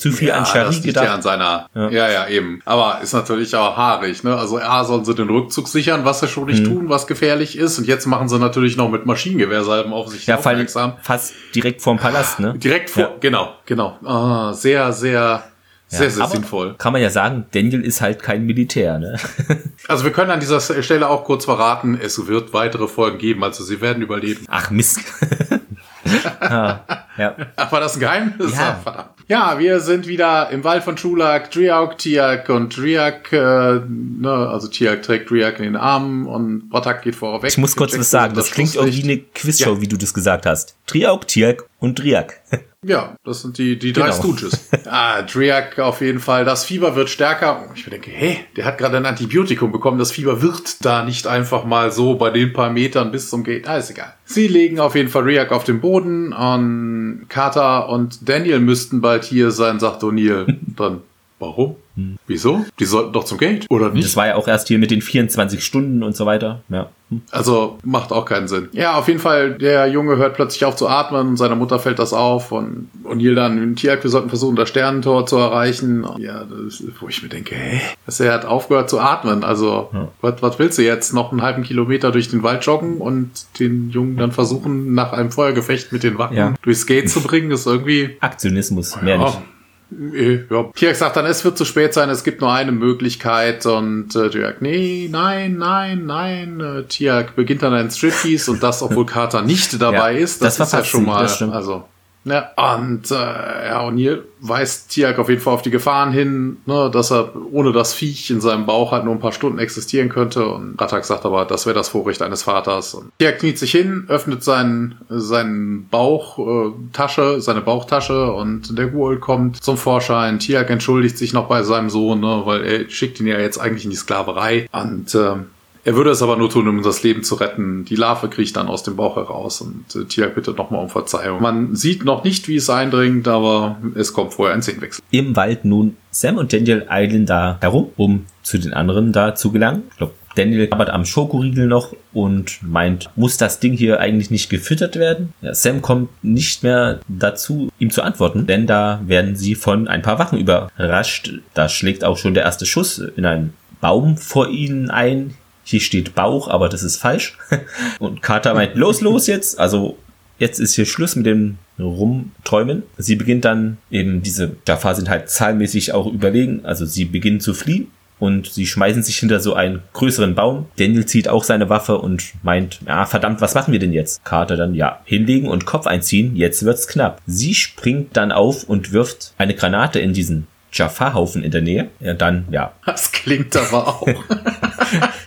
S1: zu viel ja, an Shari
S2: das gedacht. Ja, an seiner, ja. ja. ja, eben. Aber ist natürlich auch haarig, ne? Also A, sollen sie den Rückzug sichern, was sie schon nicht mhm. tun, was gefährlich ist. Und jetzt machen sie natürlich noch mit Maschinengewehrsalben auf sich
S1: ja, aufmerksam. Fast direkt vorm Palast, ne?
S2: Direkt vor, ja. genau, genau. Ah, sehr, sehr, Sehr, ja, sehr sinnvoll.
S1: Kann man ja sagen, Daniel ist halt kein Militär, ne?
S2: Also wir können an dieser Stelle auch kurz verraten, es wird weitere Folgen geben, also sie werden überleben.
S1: Ach Mist.
S2: ah, ja. Ach, war das ein Geheimnis? Ja. Verdammt. Ja, wir sind wieder im Wald von Chulak, Triak, Tiak und Triak, äh, ne, also Tiak trägt Triak in den Armen und Bratak geht vorweg.
S1: Ich muss kurz was sagen, das, das klingt irgendwie eine Quizshow, ja. wie du das gesagt hast. Triak, Tiak und Triak.
S2: Ja, das sind die, die drei genau. Stooges. ah, Driak auf jeden Fall. Das Fieber wird stärker. Ich denke, hey, der hat gerade ein Antibiotikum bekommen. Das Fieber wird da nicht einfach mal so bei den paar Metern bis zum Gate. Ah, ist egal. Sie legen auf jeden Fall Driak auf den Boden und Carter und Daniel müssten bald hier sein, sagt O'Neill. Dann, warum? Hm. Wieso? Die sollten doch zum Gate, oder nicht?
S1: Das war ja auch erst hier mit den 24 Stunden und so weiter. Ja.
S2: Hm. Also macht auch keinen Sinn. Ja, auf jeden Fall, der Junge hört plötzlich auf zu atmen und seiner Mutter fällt das auf und O'Neill dann im Tierjagd, wir sollten versuchen, das Sternentor zu erreichen. Ja, das, wo ich mir denke, hä? Dass er hat aufgehört zu atmen. Also, ja. was, was willst du jetzt? Noch einen halben Kilometer durch den Wald joggen und den Jungen dann versuchen, nach einem Feuergefecht mit den Wacken ja. durchs Gate zu bringen, ist irgendwie.
S1: Aktionismus, mehr ja. nicht.
S2: Ja. Tiak sagt dann, es wird zu spät sein, es gibt nur eine Möglichkeit und äh, Tiak, nee, nein, nein, nein. Äh, Tiak beginnt dann ein Striptease und das, obwohl Carter nicht dabei ja, ist. Das, das ist ja schon mal, also ja, und äh, ja, O'Neill weist Tiak auf jeden Fall auf die Gefahren hin, ne, dass er ohne das Viech in seinem Bauch halt nur ein paar Stunden existieren könnte. Und Ratak sagt aber, das wäre das Vorrecht eines Vaters. Und Tiak kniet sich hin, öffnet seinen, seinen Bauchtasche, äh, seine Bauchtasche und der Ghoul kommt zum Vorschein. Tiak entschuldigt sich noch bei seinem Sohn, ne, weil er schickt ihn ja jetzt eigentlich in die Sklaverei. Und äh, er würde es aber nur tun, um das Leben zu retten. Die Larve kriecht dann aus dem Bauch heraus und äh, Tiak bittet nochmal um Verzeihung. Man sieht noch nicht, wie es eindringt, aber es kommt vorher ein Szenenwechsel.
S1: Im Wald nun Sam und Daniel eilen da herum, um zu den anderen da zu gelangen. Ich glaube, Daniel arbeitet am Schokoriegel noch und meint, muss das Ding hier eigentlich nicht gefüttert werden? Ja, Sam kommt nicht mehr dazu, ihm zu antworten, denn da werden sie von ein paar Wachen überrascht. Da schlägt auch schon der erste Schuss in einen Baum vor ihnen ein. Hier steht Bauch, aber das ist falsch. Und Carter meint, los, los jetzt. Also jetzt ist hier Schluss mit dem Rumträumen. Sie beginnt dann eben, diese Jafar sind halt zahlmäßig auch überlegen. Also sie beginnen zu fliehen und sie schmeißen sich hinter so einen größeren Baum. Daniel zieht auch seine Waffe und meint, ja, verdammt, was machen wir denn jetzt? Carter dann, ja, hinlegen und Kopf einziehen, jetzt wird's knapp. Sie springt dann auf und wirft eine Granate in diesen Jafar-Haufen in der Nähe. Ja, dann, ja.
S2: Das klingt aber auch.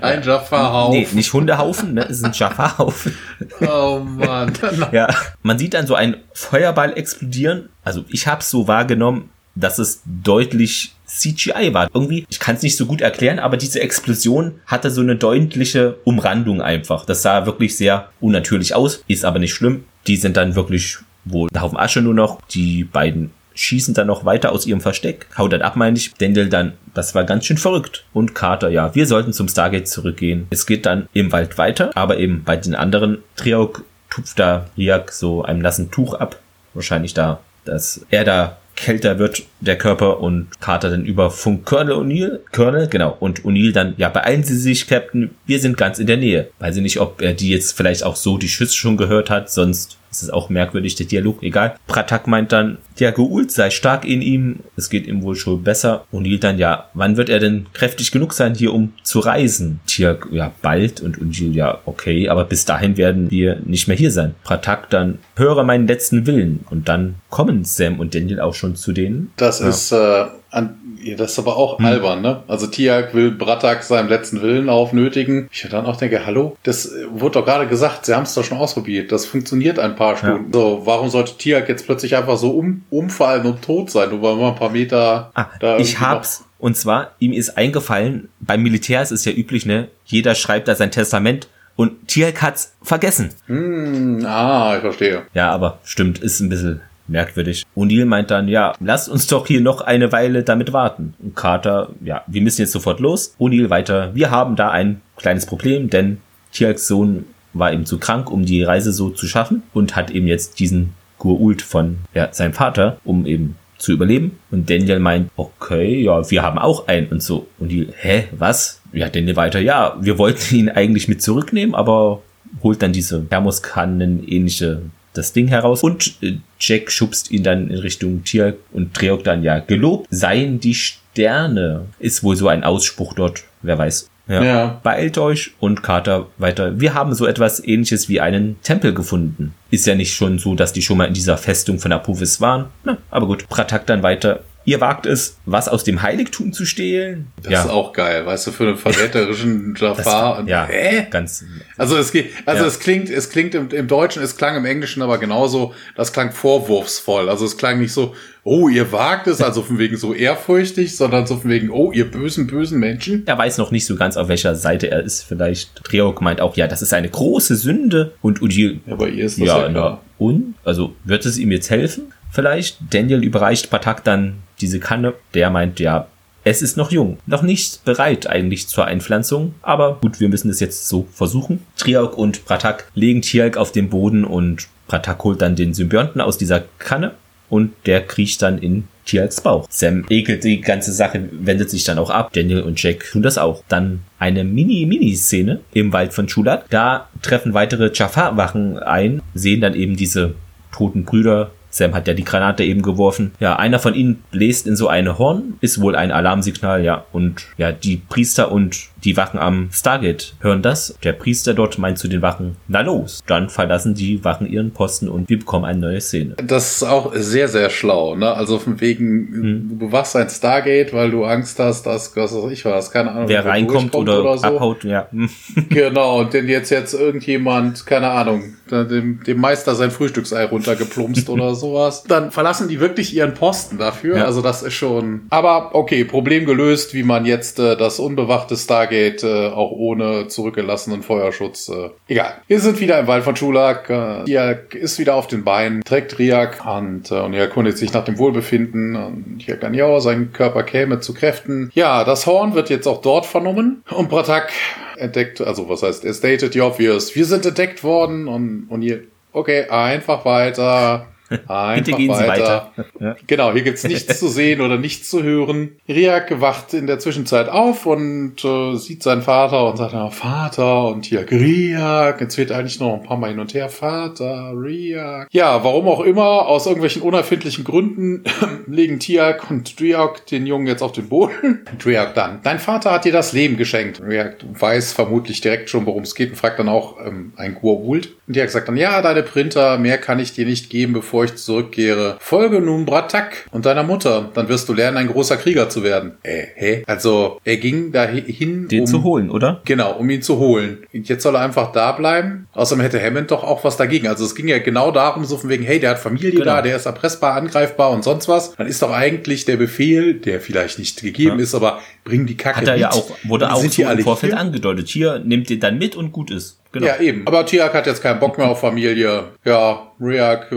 S2: Ein Jaffa-Haufen. Nee,
S1: nicht Hundehaufen, ne? Es ist ein Jaffa-Haufen.
S2: Oh Mann.
S1: ja. Man sieht dann so einen Feuerball explodieren. Also ich habe so wahrgenommen, dass es deutlich CGI war. Irgendwie, ich kann es nicht so gut erklären, aber diese Explosion hatte so eine deutliche Umrandung einfach. Das sah wirklich sehr unnatürlich aus, ist aber nicht schlimm. Die sind dann wirklich wohl ein Haufen Asche nur noch. Die beiden schießen dann noch weiter aus ihrem Versteck. Haut dann ab, meine ich. Dendel dann, das war ganz schön verrückt. Und Carter, ja, wir sollten zum Stargate zurückgehen. Es geht dann im Wald weiter, aber eben bei den anderen Triok tupft da Riak so einem nassen Tuch ab. Wahrscheinlich da, dass er da kälter wird, der Körper, und Carter dann über Funk Colonel O'Neill, Colonel, genau, und O'Neill dann, ja, beeilen Sie sich, Captain, wir sind ganz in der Nähe. Weiß ich nicht, ob er die jetzt vielleicht auch so die Schüsse schon gehört hat, sonst ist auch merkwürdig, der Dialog, egal. Pratak meint dann, der Geult sei stark in ihm, es geht ihm wohl schon besser. O'Neill dann, ja, wann wird er denn kräftig genug sein, hier um zu reisen? Tiak, ja, bald. Und O'Neill, ja, okay, aber bis dahin werden wir nicht mehr hier sein. Pratak dann, höre meinen letzten Willen. Und dann kommen Sam und Daniel auch schon zu denen.
S2: Das ja. ist, äh, an, das ist aber auch hm. albern, ne? Also Tiak will Bratak seinem letzten Willen aufnötigen. Ich dann auch denke, hallo, das wurde doch gerade gesagt, sie haben es doch schon ausprobiert. Das funktioniert ein paar Stunden. Ja. So, warum sollte Tiak jetzt plötzlich einfach so um, umfallen und tot sein, nur weil man ein paar Meter
S1: ah, da Ich hab's. Und zwar, ihm ist eingefallen, beim Militär ist es ja üblich, ne? Jeder schreibt da sein Testament und Tiak hat's vergessen.
S2: Hm, ah, ich verstehe.
S1: Ja, aber stimmt, ist ein bisschen merkwürdig. O'Neill meint dann, ja, lasst uns doch hier noch eine Weile damit warten. Und Carter, ja, wir müssen jetzt sofort los. O'Neill weiter, wir haben da ein kleines Problem, denn Tialks Sohn war eben zu krank, um die Reise so zu schaffen und hat eben jetzt diesen Gurult von ja, seinem Vater, um eben zu überleben. Und Daniel meint, okay, ja, wir haben auch einen und so. Und hä, was? Ja, Daniel weiter, ja, wir wollten ihn eigentlich mit zurücknehmen, aber holt dann diese Thermoskannen ähnliche das Ding heraus und äh, Jack schubst ihn dann in Richtung Tier und Treok dann ja gelobt seien die Sterne. Ist wohl so ein Ausspruch dort, wer weiß. Ja. ja. Beeilt euch und Carter weiter. Wir haben so etwas ähnliches wie einen Tempel gefunden. Ist ja nicht schon so, dass die schon mal in dieser Festung von Apophis waren. Na, aber gut. Pratak dann weiter. Ihr wagt es, was aus dem Heiligtum zu stehlen.
S2: Das ja. ist auch geil, weißt du, für einen verräterischen Jafar.
S1: und, ja,
S2: hä?
S1: ganz.
S2: Also es geht, also ja. es klingt, es klingt im, im Deutschen, es klang im Englischen aber genauso, das klang vorwurfsvoll. Also es klang nicht so, oh, ihr wagt es, also von wegen so ehrfurchtig, sondern so von wegen, oh, ihr bösen, bösen Menschen.
S1: Er weiß noch nicht so ganz, auf welcher Seite er ist. Vielleicht Treok meint auch, ja, das ist eine große Sünde. Und Udil.
S2: Ja, bei ihr ist das ja, ja klar.
S1: Na, und? Also, wird es ihm jetzt helfen? Vielleicht? Daniel überreicht Patak dann diese Kanne. Der meint, ja, es ist noch jung, noch nicht bereit eigentlich zur Einpflanzung, aber gut, wir müssen es jetzt so versuchen. Triok und Pratak legen Tialk auf den Boden und Pratak holt dann den Symbionten aus dieser Kanne und der kriecht dann in Tialks Bauch. Sam ekelt die ganze Sache, wendet sich dann auch ab. Daniel und Jack tun das auch. Dann eine Mini-Mini-Szene im Wald von Chulat. Da treffen weitere Jafar-Wachen ein, sehen dann eben diese toten Brüder Sam hat ja die Granate eben geworfen. Ja, einer von ihnen bläst in so eine Horn, ist wohl ein Alarmsignal, ja. Und ja, die Priester und die Wachen am Stargate hören das. Der Priester dort meint zu den Wachen, na los. Dann verlassen die Wachen ihren Posten und wir bekommen eine neue Szene.
S2: Das ist auch sehr, sehr schlau, ne? Also von wegen, hm. du bewachst ein Stargate, weil du Angst hast, dass, was weiß ich was, keine Ahnung.
S1: Wer reinkommt oder, oder so. abhaut, ja.
S2: genau, und denn jetzt jetzt irgendjemand, keine Ahnung, dem, dem Meister sein Frühstücksei runtergeplumpst oder sowas, dann verlassen die wirklich ihren Posten dafür. Ja. Also das ist schon. Aber okay, Problem gelöst, wie man jetzt äh, das unbewachte Stargate Stargate äh, auch ohne zurückgelassenen Feuerschutz. Äh, egal. Wir sind wieder im Wald von Schulak. Äh, Tiak ist wieder auf den Beinen, trägt Riak und, äh, und er erkundigt sich nach dem Wohlbefinden. Und hier kann ja, sein Körper käme zu Kräften. Ja, das Horn wird jetzt auch dort vernommen. Und Bratak entdeckt, also was heißt, er stated the obvious. Wir sind entdeckt worden und, und hier, okay, einfach weiter. Einfach Bitte gehen weiter. Sie weiter. Ja. Genau, hier gibt's nichts zu sehen oder nichts zu hören. Riak wacht in der Zwischenzeit auf und äh, sieht seinen Vater und sagt, oh, Vater und hier Riak. Jetzt wird eigentlich noch ein paar Mal hin und her. Vater, Riak. Ja, warum auch immer, aus irgendwelchen unerfindlichen Gründen legen Tiak und Riak den Jungen jetzt auf den Boden. Riak dann, dein Vater hat dir das Leben geschenkt. Riak weiß vermutlich direkt schon, worum es geht und fragt dann auch ähm, ein Gua'uld. Und Tiak sagt dann, ja, deine Printer, mehr kann ich dir nicht geben, bevor bevor ich zurückkehre. Folge nun Bratak und deiner Mutter, dann wirst du lernen, ein großer Krieger zu werden. Äh, hä? Also, er ging dahin,
S1: den um, zu holen, oder?
S2: Genau, um ihn zu holen. Jetzt soll er einfach da bleiben. Außerdem hätte Hammond doch auch was dagegen. Also, es ging ja genau darum, so von wegen, hey, der hat Familie genau. da, der ist erpressbar, angreifbar und sonst was. Dann ist doch eigentlich der Befehl, der vielleicht nicht gegeben ja. ist, aber bring die Kacke
S1: Hat er mit. ja auch, wurde auch so im Vorfeld hier? angedeutet. Hier, nimmt ihr dann mit und gut ist.
S2: Genau. Ja, eben. Aber Tiak hat jetzt keinen Bock mehr auf Familie. Ja, Riak,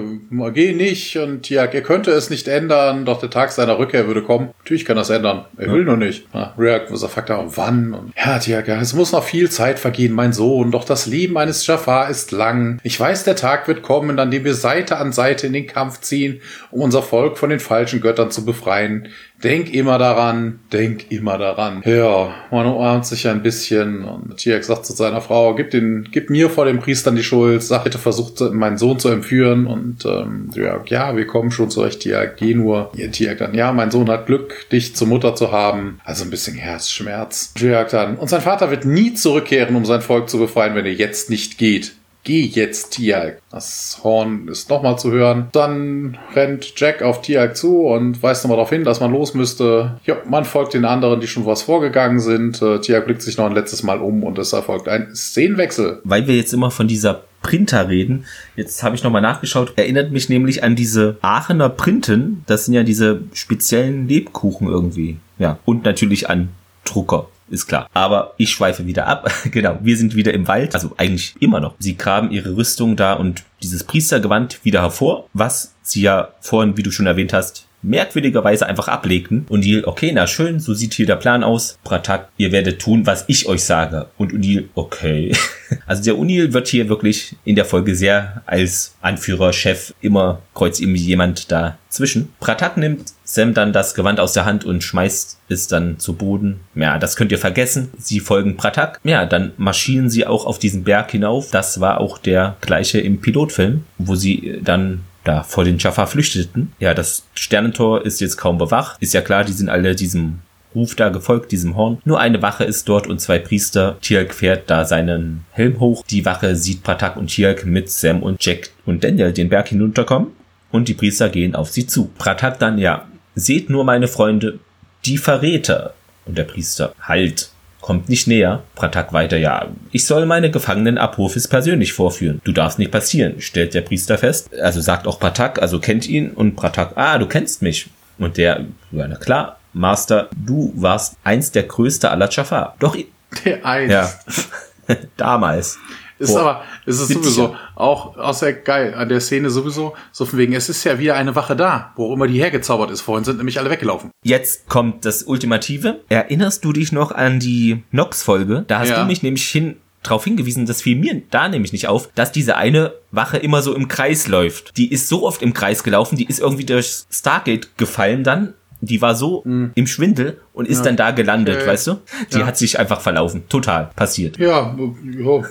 S2: geh nicht. Und Tiak, er könnte es nicht ändern, doch der Tag seiner Rückkehr würde kommen. Natürlich kann das ändern. Er will ja. nur nicht. Ja, Riak, was er fragt auch, wann? Und ja, Tiak, ja, es muss noch viel Zeit vergehen, mein Sohn. Doch das Leben eines Jafar ist lang. Ich weiß, der Tag wird kommen, an dem wir Seite an Seite in den Kampf ziehen, um unser Volk von den falschen Göttern zu befreien. Denk immer daran, denk immer daran. Ja, man umarmt sich ein bisschen und Tiak sagt zu seiner Frau, gib, den, gib mir vor den Priestern die Schuld, sag bitte versucht meinen Sohn zu entführen und ähm, ja, wir kommen schon zurecht, Tiak, geh nur. Dann, ja, mein Sohn hat Glück, dich zur Mutter zu haben. Also ein bisschen Herzschmerz. Tiak dann, und sein Vater wird nie zurückkehren, um sein Volk zu befreien, wenn er jetzt nicht geht. Geh jetzt, Tiag. Das Horn ist nochmal zu hören. Dann rennt Jack auf Tiag zu und weist nochmal darauf hin, dass man los müsste. Ja, man folgt den anderen, die schon was vorgegangen sind. Äh, Tiag blickt sich noch ein letztes Mal um und es erfolgt ein Szenenwechsel.
S1: Weil wir jetzt immer von dieser Printer reden. Jetzt habe ich nochmal nachgeschaut. Erinnert mich nämlich an diese Aachener Printen. Das sind ja diese speziellen Lebkuchen irgendwie. Ja. Und natürlich an Drucker ist klar. Aber ich schweife wieder ab. genau, wir sind wieder im Wald, also eigentlich immer noch. Sie graben ihre Rüstung da und dieses Priestergewand wieder hervor, was sie ja vorhin, wie du schon erwähnt hast, merkwürdigerweise einfach ablegten. O'Neill, okay, na schön, so sieht hier der Plan aus. Pratak, ihr werdet tun, was ich euch sage. Und O'Neill, okay. Also der O'Neill wird hier wirklich in der Folge sehr als Anführer, Chef, immer kreuzt ihm jemand dazwischen. Pratak nimmt Sam dann das Gewand aus der Hand und schmeißt es dann zu Boden. Ja, das könnt ihr vergessen. Sie folgen Pratak. Ja, dann marschieren sie auch auf diesen Berg hinauf. Das war auch der gleiche im Pilotfilm, wo sie dann da vor den Jaffa flüchteten. Ja, das Sternentor ist jetzt kaum bewacht. Ist ja klar, die sind alle diesem Ruf da gefolgt, diesem Horn. Nur eine Wache ist dort und zwei Priester. Tialk fährt da seinen Helm hoch. Die Wache sieht Pratak und Tialk mit Sam und Jack und Daniel den Berg hinunterkommen. Und die Priester gehen auf sie zu. Pratak dann, ja, seht nur meine Freunde, die Verräter. Und der Priester, halt, kommt nicht näher. Pratak weiter, ja, ich soll meine Gefangenen Apophis persönlich vorführen. Du darfst nicht passieren, stellt der Priester fest. Also sagt auch Pratak, also kennt ihn und Pratak, ah, du kennst mich. Und der, ja, na klar, Master, du warst einst der größte aller Jafar. Doch,
S2: der einst.
S1: Ja. Damals.
S2: Ist Boah. aber, ist es sowieso auch, auch sehr geil an der Szene sowieso, so von wegen, es ist ja wieder eine Wache da, wo immer die hergezaubert ist. Vorhin sind nämlich alle weggelaufen.
S1: Jetzt kommt das Ultimative. Erinnerst du dich noch an die Nox-Folge? Da hast ja. du mich nämlich hin, darauf hingewiesen, das fiel mir da nämlich nicht auf, dass diese eine Wache immer so im Kreis läuft. Die ist so oft im Kreis gelaufen, die ist irgendwie durch Stargate gefallen dann die war so mhm. im Schwindel und ist ja. dann da gelandet, okay. weißt du? Die ja. hat sich einfach verlaufen. Total. Passiert.
S2: Ja, ja.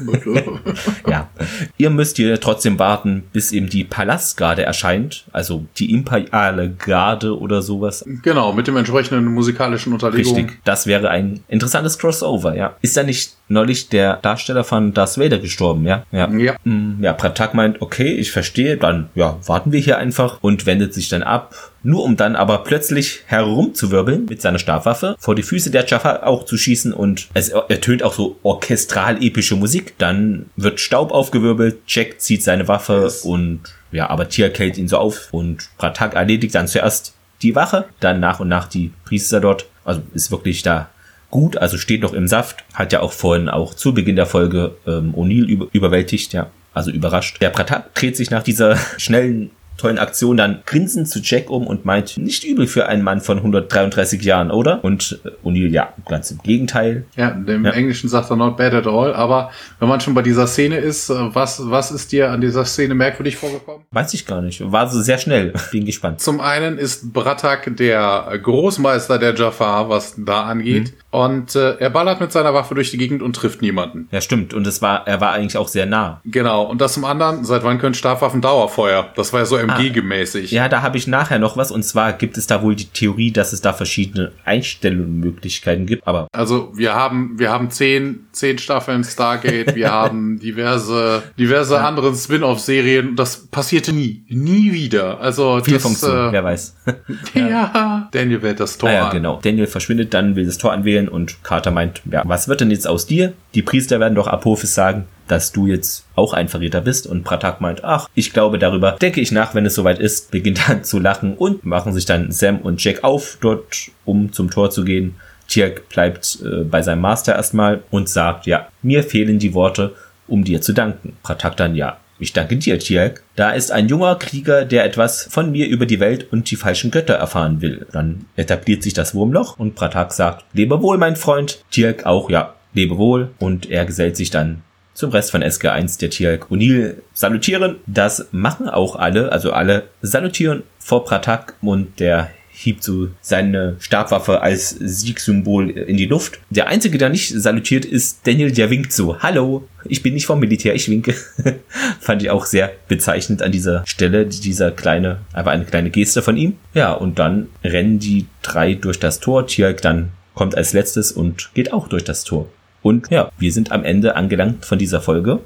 S1: ja. Ihr müsst hier trotzdem warten, bis eben die Palastgarde erscheint. Also die imperiale Garde oder sowas.
S2: Genau, mit dem entsprechenden musikalischen Unterlegung. Richtig.
S1: Das wäre ein interessantes Crossover, ja. Ist da nicht neulich der Darsteller von Darth Vader gestorben, ja? Ja. Ja, mm, ja Pratak meint, okay, ich verstehe, dann, ja, warten wir hier einfach und wendet sich dann ab nur um dann aber plötzlich herumzuwirbeln mit seiner Stabwaffe, vor die Füße der Jaffa auch zu schießen und es ertönt auch so orchestral epische Musik. Dann wird Staub aufgewirbelt, Jack zieht seine Waffe yes. und ja, aber Tia hält ihn so auf und Pratak erledigt dann zuerst die Wache, dann nach und nach die Priester dort. Also ist wirklich da gut, also steht noch im Saft, hat ja auch vorhin auch zu Beginn der Folge ähm, O'Neill über, überwältigt, ja, also überrascht. Der Pratak dreht sich nach dieser schnellen tollen Aktion dann grinsend zu Jack um und meint, nicht übel für einen Mann von 133 Jahren, oder? Und äh, O'Neill, ja, ganz im Gegenteil.
S2: Ja, im ja. Englischen sagt er not bad at all, aber wenn man schon bei dieser Szene ist, äh, was, was ist dir an dieser Szene merkwürdig vorgekommen?
S1: Weiß ich gar nicht. War so sehr schnell. Bin gespannt.
S2: Zum einen ist Bratak der Großmeister der Jafar, was da angeht. Mhm. Und äh, er ballert mit seiner Waffe durch die Gegend und trifft niemanden.
S1: Ja, stimmt. Und es war, er war eigentlich auch sehr nah.
S2: Genau. Und das zum anderen, seit wann können Stabwaffen Dauerfeuer? Das war ja so MG-gemäßig.
S1: Ah, ja, da habe ich nachher noch was. Und zwar gibt es da wohl die Theorie, dass es da verschiedene Einstellungsmöglichkeiten gibt. Aber
S2: also wir haben, wir haben zehn, zehn Staffeln Stargate, wir haben diverse, diverse ja. andere Spin-off-Serien. Das passierte nie, nie wieder. Also
S1: Viel das, äh, wer weiß.
S2: ja. Daniel wählt das Tor
S1: ah, ja, an. genau. Daniel verschwindet, dann will das Tor anwählen und Carter meint, ja, was wird denn jetzt aus dir? Die Priester werden doch Apophis sagen, dass du jetzt auch ein Verräter bist. Und Pratak meint, ach, ich glaube, darüber denke ich nach, wenn es soweit ist, beginnt dann zu lachen und machen sich dann Sam und Jack auf, dort um zum Tor zu gehen. Tirk bleibt äh, bei seinem Master erstmal und sagt, ja, mir fehlen die Worte, um dir zu danken. Pratak dann, ja, ich danke dir, Tierk. Da ist ein junger Krieger, der etwas von mir über die Welt und die falschen Götter erfahren will. Dann etabliert sich das Wurmloch und Pratak sagt, lebe wohl, mein Freund. Tierk auch, ja, lebe wohl. Und er gesellt sich dann zum Rest von SG1 der Tierk O'Neill salutieren. Das machen auch alle, also alle salutieren vor Pratak und der hiebt so seine Stabwaffe als Siegsymbol in die Luft. Der einzige, der nicht salutiert, ist Daniel, der winkt so. Hallo, ich bin nicht vom Militär, ich winke. Fand ich auch sehr bezeichnend an dieser Stelle, dieser kleine, aber eine kleine Geste von ihm. Ja, und dann rennen die drei durch das Tor. Tjalk dann kommt als letztes und geht auch durch das Tor. Und ja, wir sind am Ende angelangt von dieser Folge.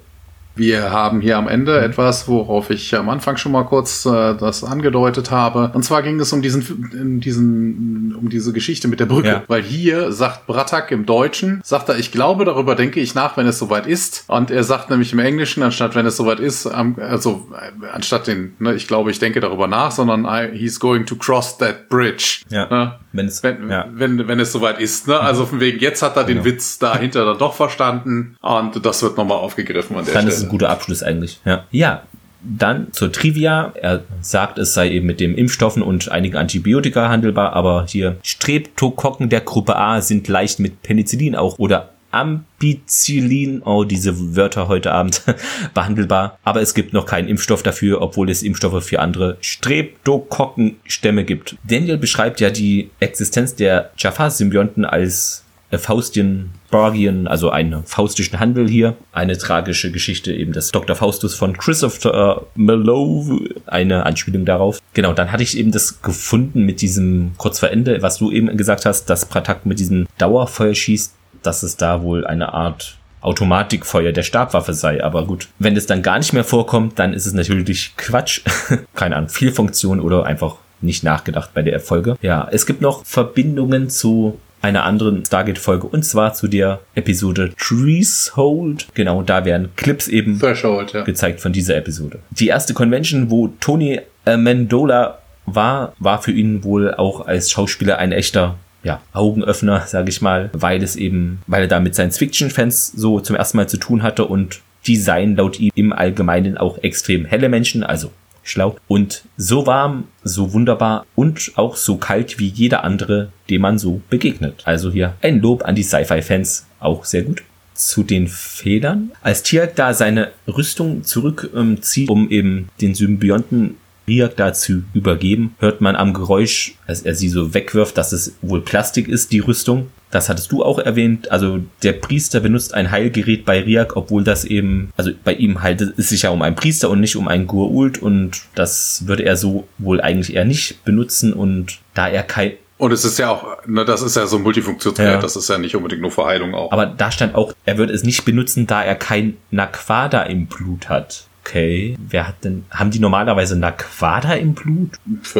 S2: Wir haben hier am Ende mhm. etwas, worauf ich am Anfang schon mal kurz äh, das angedeutet habe. Und zwar ging es um diesen, diesen, um diese Geschichte mit der Brücke. Ja. Weil hier sagt Bratak im Deutschen, sagt er, ich glaube, darüber denke ich nach, wenn es soweit ist. Und er sagt nämlich im Englischen, anstatt wenn es soweit ist, also äh, anstatt den, ne, ich glaube, ich denke darüber nach, sondern I, he's going to cross that bridge.
S1: Ja.
S2: Ne? Wenn es, wenn, ja. wenn, wenn es soweit ist. Ne? Also von wegen, jetzt hat er den genau. Witz dahinter dann doch verstanden. Und das wird nochmal aufgegriffen an
S1: der Stelle ein guter Abschluss eigentlich. Ja. Ja. Dann zur Trivia. Er sagt, es sei eben mit den Impfstoffen und einigen Antibiotika handelbar, aber hier Streptokokken der Gruppe A sind leicht mit Penicillin auch oder Ampicillin, oh, diese Wörter heute Abend behandelbar. Aber es gibt noch keinen Impfstoff dafür, obwohl es Impfstoffe für andere Streptokokkenstämme gibt. Daniel beschreibt ja die Existenz der Jafar-Symbionten als äh, Faustien Bargian, also einen faustischen Handel hier. Eine tragische Geschichte eben des Dr. Faustus von Christopher Mallow, eine Anspielung darauf. Genau, dann hatte ich eben das gefunden mit diesem kurz vor Ende, was du eben gesagt hast, dass Pratak mit diesem Dauerfeuer schießt, dass es da wohl eine Art Automatikfeuer der Stabwaffe sei. Aber gut, wenn es dann gar nicht mehr vorkommt, dann ist es natürlich Quatsch. Keine Ahnung, viel Funktion oder einfach nicht nachgedacht bei der Erfolge. Ja, es gibt noch Verbindungen zu einer anderen Stargate-Folge und zwar zu der Episode Threshold. Genau, da werden Clips eben
S2: Threshold, ja.
S1: gezeigt von dieser Episode. Die erste Convention, wo Tony Amendola war, war für ihn wohl auch als Schauspieler ein echter ja, Augenöffner, sage ich mal, weil es eben, weil er da mit Science-Fiction-Fans so zum ersten Mal zu tun hatte und die seien laut ihm im Allgemeinen auch extrem helle Menschen, also schlau und so warm, so wunderbar und auch so kalt wie jeder andere, dem man so begegnet. Also hier ein Lob an die Sci-Fi-Fans, auch sehr gut. Zu den Federn. Als Tier da seine Rüstung zurückzieht, ähm, um eben den Symbionten Riak dazu übergeben, hört man am Geräusch, als er sie so wegwirft, dass es wohl Plastik ist, die Rüstung. Das hattest du auch erwähnt. Also der Priester benutzt ein Heilgerät bei Riak, obwohl das eben, also bei ihm handelt es sich ja um einen Priester und nicht um einen Gurult und das würde er so wohl eigentlich eher nicht benutzen und da er kein
S2: und es ist ja auch, ne, das ist ja so ein Multifunktionsgerät, ja. das ist ja nicht unbedingt nur Verheilung auch.
S1: Aber da stand auch, er würde es nicht benutzen, da er kein Naquada im Blut hat. Okay, wer hat denn, haben die normalerweise Naquada im Blut?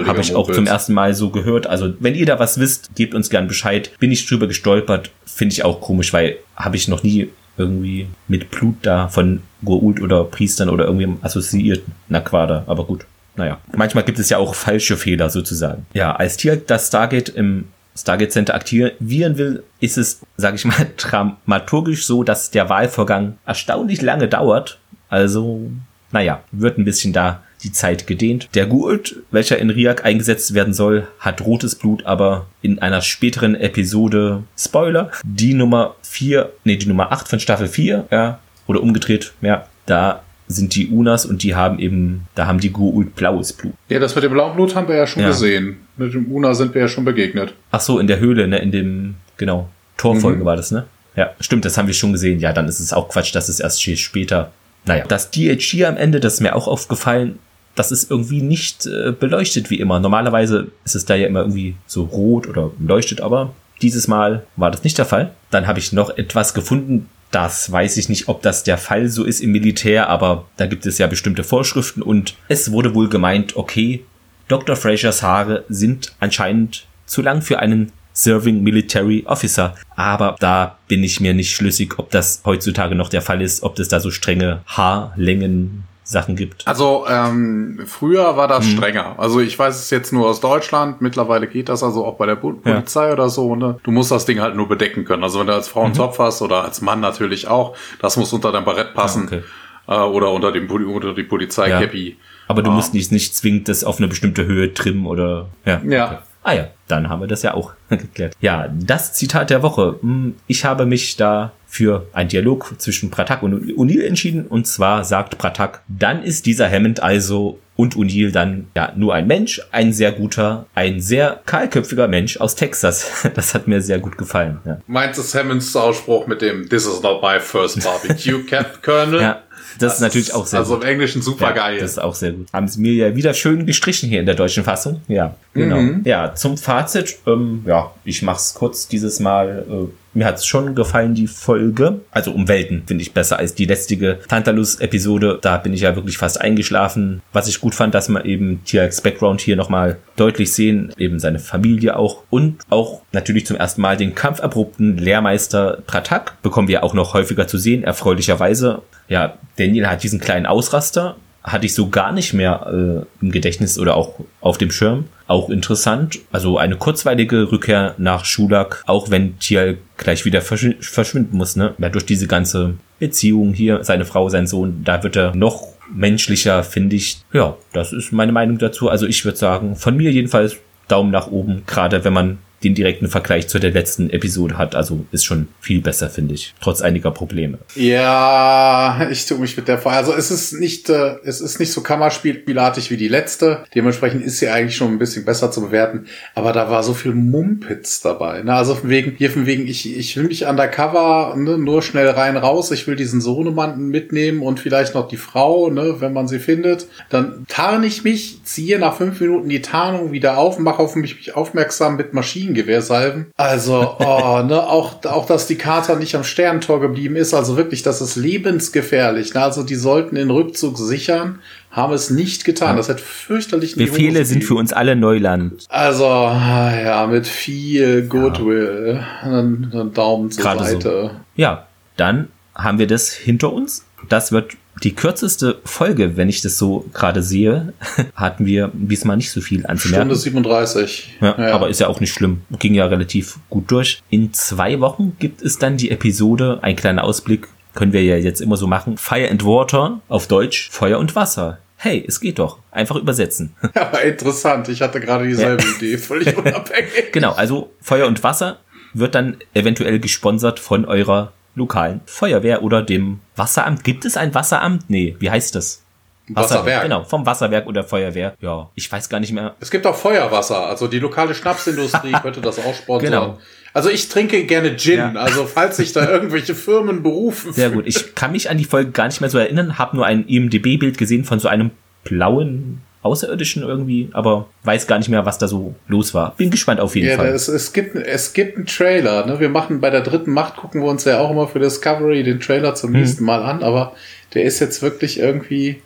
S1: Habe ich auch zum ersten Mal so gehört. Also, wenn ihr da was wisst, gebt uns gern Bescheid. Bin ich drüber gestolpert, finde ich auch komisch, weil habe ich noch nie irgendwie mit Blut da von Goa'uld oder Priestern oder irgendwie assoziiert Naquada. Aber gut, naja. Manchmal gibt es ja auch falsche Fehler sozusagen. Ja, als Tier das Stargate im Stargate Center aktivieren will, ist es, sage ich mal, dramaturgisch so, dass der Wahlvorgang erstaunlich lange dauert. Also naja, wird ein bisschen da die Zeit gedehnt. Der Gould, welcher in Riak eingesetzt werden soll, hat rotes Blut, aber in einer späteren Episode, Spoiler, die Nummer 4, nee, die Nummer 8 von Staffel 4, ja, oder umgedreht, ja, da sind die Unas und die haben eben, da haben die Gould blaues Blut.
S2: Ja, das mit dem blauen Blut haben wir ja schon ja. gesehen. Mit dem Una sind wir ja schon begegnet.
S1: Ach so, in der Höhle, ne, in dem, genau, Torfolge mhm. war das, ne? Ja, stimmt, das haben wir schon gesehen. Ja, dann ist es auch Quatsch, dass es erst später naja, das DHG am Ende, das ist mir auch aufgefallen, das ist irgendwie nicht äh, beleuchtet wie immer. Normalerweise ist es da ja immer irgendwie so rot oder leuchtet, aber dieses Mal war das nicht der Fall. Dann habe ich noch etwas gefunden, das weiß ich nicht, ob das der Fall so ist im Militär, aber da gibt es ja bestimmte Vorschriften und es wurde wohl gemeint, okay, Dr. Frasers Haare sind anscheinend zu lang für einen Serving Military Officer. Aber da bin ich mir nicht schlüssig, ob das heutzutage noch der Fall ist, ob es da so strenge Haarlängen Sachen gibt.
S2: Also ähm, früher war das hm. strenger. Also ich weiß es jetzt nur aus Deutschland. Mittlerweile geht das also auch bei der Polizei ja. oder so. Ne? Du musst das Ding halt nur bedecken können. Also wenn du als Frau einen mhm. Topf hast oder als Mann natürlich auch, das muss unter dein Barett passen. Ja, okay. äh, oder unter, dem, unter die Polizeikäppi. Ja.
S1: Aber du ah. musst nicht, nicht zwingend das auf eine bestimmte Höhe trimmen oder ja.
S2: Ja. Okay.
S1: Ah ja, dann haben wir das ja auch geklärt. Ja, das Zitat der Woche. Hm, ich habe mich da für einen Dialog zwischen Pratak und O'Neill entschieden. Und zwar sagt Pratak, dann ist dieser Hammond also und O'Neill dann ja nur ein Mensch, ein sehr guter, ein sehr kahlköpfiger Mensch aus Texas. Das hat mir sehr gut gefallen. Ja.
S2: Meinst du Hammonds Ausspruch mit dem This is not my first barbecue, Cap Colonel?
S1: ja. Das, ist natürlich auch sehr
S2: also gut. Also im Englischen super ja, geil.
S1: Das ist auch sehr gut. Haben sie mir ja wieder schön gestrichen hier in der deutschen Fassung. Ja, genau. Mhm. Ja, zum Fazit. Ähm, ja, ich mach's kurz dieses Mal. Äh, mir hat's schon gefallen, die Folge. Also um Welten finde ich besser als die letztige Tantalus-Episode. Da bin ich ja wirklich fast eingeschlafen. Was ich gut fand, dass man eben TRX Background hier nochmal deutlich sehen. Eben seine Familie auch. Und auch natürlich zum ersten Mal den kampferprobten Lehrmeister Pratak bekommen wir auch noch häufiger zu sehen, erfreulicherweise. Ja, Daniel hat diesen kleinen Ausraster hatte ich so gar nicht mehr äh, im Gedächtnis oder auch auf dem Schirm. Auch interessant. Also eine kurzweilige Rückkehr nach Schulak, auch wenn Tial gleich wieder verschw verschwinden muss, ne? Ja, durch diese ganze Beziehung hier, seine Frau, sein Sohn, da wird er noch menschlicher, finde ich. Ja, das ist meine Meinung dazu. Also ich würde sagen, von mir jedenfalls Daumen nach oben, gerade wenn man den direkten Vergleich zu der letzten Episode hat. Also ist schon viel besser, finde ich. Trotz einiger Probleme.
S2: Ja, ich tue mich mit der Frage. Also es ist nicht, äh, es ist nicht so kammerspielartig wie die letzte. Dementsprechend ist sie eigentlich schon ein bisschen besser zu bewerten. Aber da war so viel Mumpitz dabei. Ne? Also von wegen, hier von wegen, ich, ich will mich undercover ne, nur schnell rein raus. Ich will diesen Sohnemann mitnehmen und vielleicht noch die Frau, ne, wenn man sie findet. Dann tarne ich mich, ziehe nach fünf Minuten die Tarnung wieder auf, mache auf mich aufmerksam mit Maschinen Maschinengewehrsalven. Also, oh, ne, auch, auch, dass die Kater nicht am Sterntor geblieben ist, also wirklich, das ist lebensgefährlich. Ne? Also, die sollten den Rückzug sichern, haben es nicht getan. Das hat fürchterlich
S1: Befehle sind für uns alle Neuland.
S2: Also, ja, mit viel Goodwill. Ja. Einen, Daumen zur Gerade Seite. So.
S1: Ja, dann haben wir das hinter uns. Das wird die kürzeste Folge, wenn ich das so gerade sehe, hatten wir diesmal nicht so viel anzumerken.
S2: Stunde 37.
S1: Ja, ja, aber ist ja auch nicht schlimm. Ging ja relativ gut durch. In zwei Wochen gibt es dann die Episode, ein kleiner Ausblick, können wir ja jetzt immer so machen. Fire and Water auf Deutsch, Feuer und Wasser. Hey, es geht doch. Einfach übersetzen.
S2: Aber interessant. Ich hatte gerade dieselbe ja. Idee, völlig unabhängig.
S1: genau, also Feuer und Wasser wird dann eventuell gesponsert von eurer lokalen Feuerwehr oder dem Wasseramt. Gibt es ein Wasseramt? Nee, wie heißt das? Wasserwerk. Genau, vom Wasserwerk oder Feuerwehr. Ja, ich weiß gar nicht mehr.
S2: Es gibt auch Feuerwasser, also die lokale Schnapsindustrie könnte das auch sponsern. Genau. Also ich trinke gerne Gin, ja. also falls sich da irgendwelche Firmen berufen.
S1: Sehr gut. Ich kann mich an die Folge gar nicht mehr so erinnern, habe nur ein IMDB-Bild gesehen von so einem blauen Außerirdischen irgendwie, aber weiß gar nicht mehr, was da so los war. Bin gespannt auf jeden ja, Fall.
S2: Es, es, gibt, es gibt einen Trailer. Ne? Wir machen bei der dritten Macht, gucken wir uns ja auch immer für Discovery den Trailer zum hm. nächsten Mal an, aber der ist jetzt wirklich irgendwie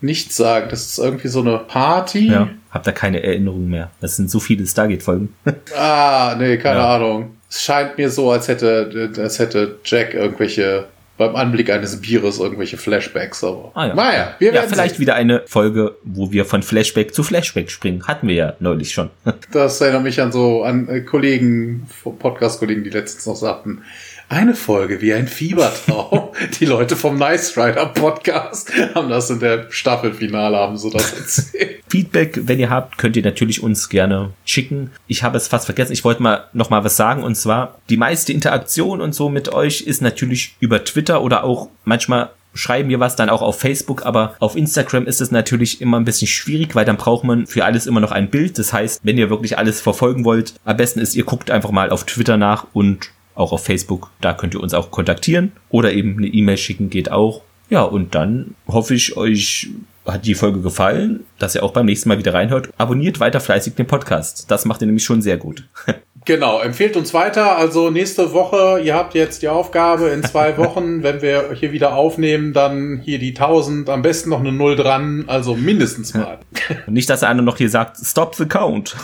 S2: nichts sagen. Das ist irgendwie so eine Party.
S1: Ja, hab da keine Erinnerung mehr. Das sind so viele Stargate-Folgen.
S2: ah, nee, keine ja. Ahnung. Es scheint mir so, als hätte, als hätte Jack irgendwelche beim Anblick eines Bieres irgendwelche Flashbacks, aber
S1: ah, ja. naja, wir werden ja, vielleicht sehen. wieder eine Folge, wo wir von Flashback zu Flashback springen. Hatten wir ja neulich schon.
S2: das erinnert mich an so an äh, Kollegen, Podcast-Kollegen, die letztens noch sagten, eine Folge wie ein Fiebertraum. Die Leute vom Nice Rider Podcast haben das in der Staffelfinale, haben so das erzählt.
S1: Feedback, wenn ihr habt, könnt ihr natürlich uns gerne schicken. Ich habe es fast vergessen. Ich wollte mal noch mal was sagen und zwar die meiste Interaktion und so mit euch ist natürlich über Twitter oder auch manchmal schreiben wir was dann auch auf Facebook, aber auf Instagram ist es natürlich immer ein bisschen schwierig, weil dann braucht man für alles immer noch ein Bild. Das heißt, wenn ihr wirklich alles verfolgen wollt, am besten ist, ihr guckt einfach mal auf Twitter nach und auch auf Facebook. Da könnt ihr uns auch kontaktieren oder eben eine E-Mail schicken, geht auch. Ja, und dann hoffe ich, euch hat die Folge gefallen, dass ihr auch beim nächsten Mal wieder reinhört. Abonniert weiter fleißig den Podcast. Das macht ihr nämlich schon sehr gut.
S2: Genau, empfehlt uns weiter. Also nächste Woche, ihr habt jetzt die Aufgabe in zwei Wochen, wenn wir hier wieder aufnehmen, dann hier die 1000, am besten noch eine Null dran, also mindestens mal.
S1: Und nicht, dass einer noch hier sagt, stop the count.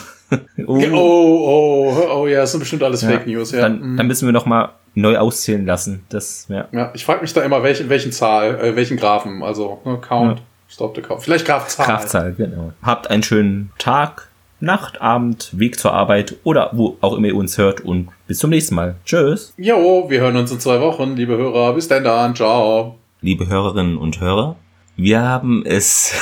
S2: Oh. oh, oh, oh, ja, das sind bestimmt alles ja, Fake News, ja.
S1: Dann, mhm. dann müssen wir noch mal neu auszählen lassen. Das, ja.
S2: ja ich frage mich da immer, welchen, welchen Zahl, äh, welchen Graphen, also ne, Count, ja. Stop the Count. Vielleicht Grafzahl.
S1: Grafzahl, genau. Habt einen schönen Tag, Nacht, Abend, Weg zur Arbeit oder wo auch immer ihr uns hört und bis zum nächsten Mal. Tschüss.
S2: Jo, wir hören uns in zwei Wochen, liebe Hörer. Bis dann dann. Ciao.
S1: Liebe Hörerinnen und Hörer, wir haben es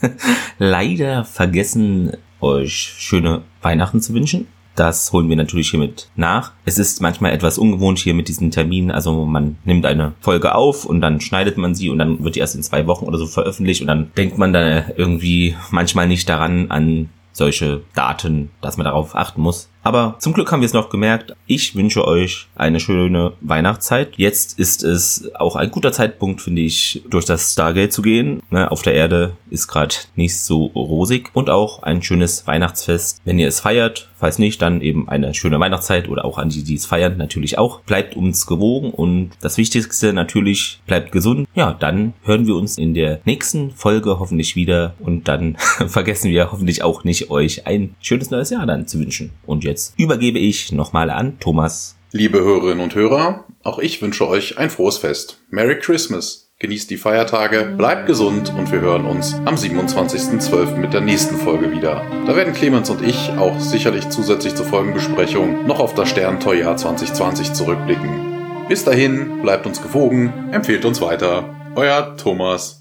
S1: leider vergessen, euch schöne Weihnachten zu wünschen. Das holen wir natürlich hiermit nach. Es ist manchmal etwas ungewohnt hier mit diesen Terminen. Also man nimmt eine Folge auf und dann schneidet man sie und dann wird die erst in zwei Wochen oder so veröffentlicht und dann denkt man dann irgendwie manchmal nicht daran an solche Daten, dass man darauf achten muss. Aber zum Glück haben wir es noch gemerkt. Ich wünsche euch eine schöne Weihnachtszeit. Jetzt ist es auch ein guter Zeitpunkt, finde ich, durch das Stargate zu gehen. Ne, auf der Erde ist gerade nicht so rosig. Und auch ein schönes Weihnachtsfest. Wenn ihr es feiert, falls nicht, dann eben eine schöne Weihnachtszeit oder auch an die, die es feiern, natürlich auch. Bleibt uns gewogen und das Wichtigste natürlich, bleibt gesund. Ja, dann hören wir uns in der nächsten Folge hoffentlich wieder und dann vergessen wir hoffentlich auch nicht, euch ein schönes neues Jahr dann zu wünschen. Und jetzt jetzt übergebe ich nochmal an Thomas.
S2: Liebe Hörerinnen und Hörer, auch ich wünsche euch ein frohes Fest. Merry Christmas. Genießt die Feiertage, bleibt gesund und wir hören uns am 27.12. mit der nächsten Folge wieder. Da werden Clemens und ich auch sicherlich zusätzlich zur Folgenbesprechung noch auf das Sterntorjahr 2020 zurückblicken. Bis dahin, bleibt uns gewogen, empfehlt uns weiter. Euer Thomas.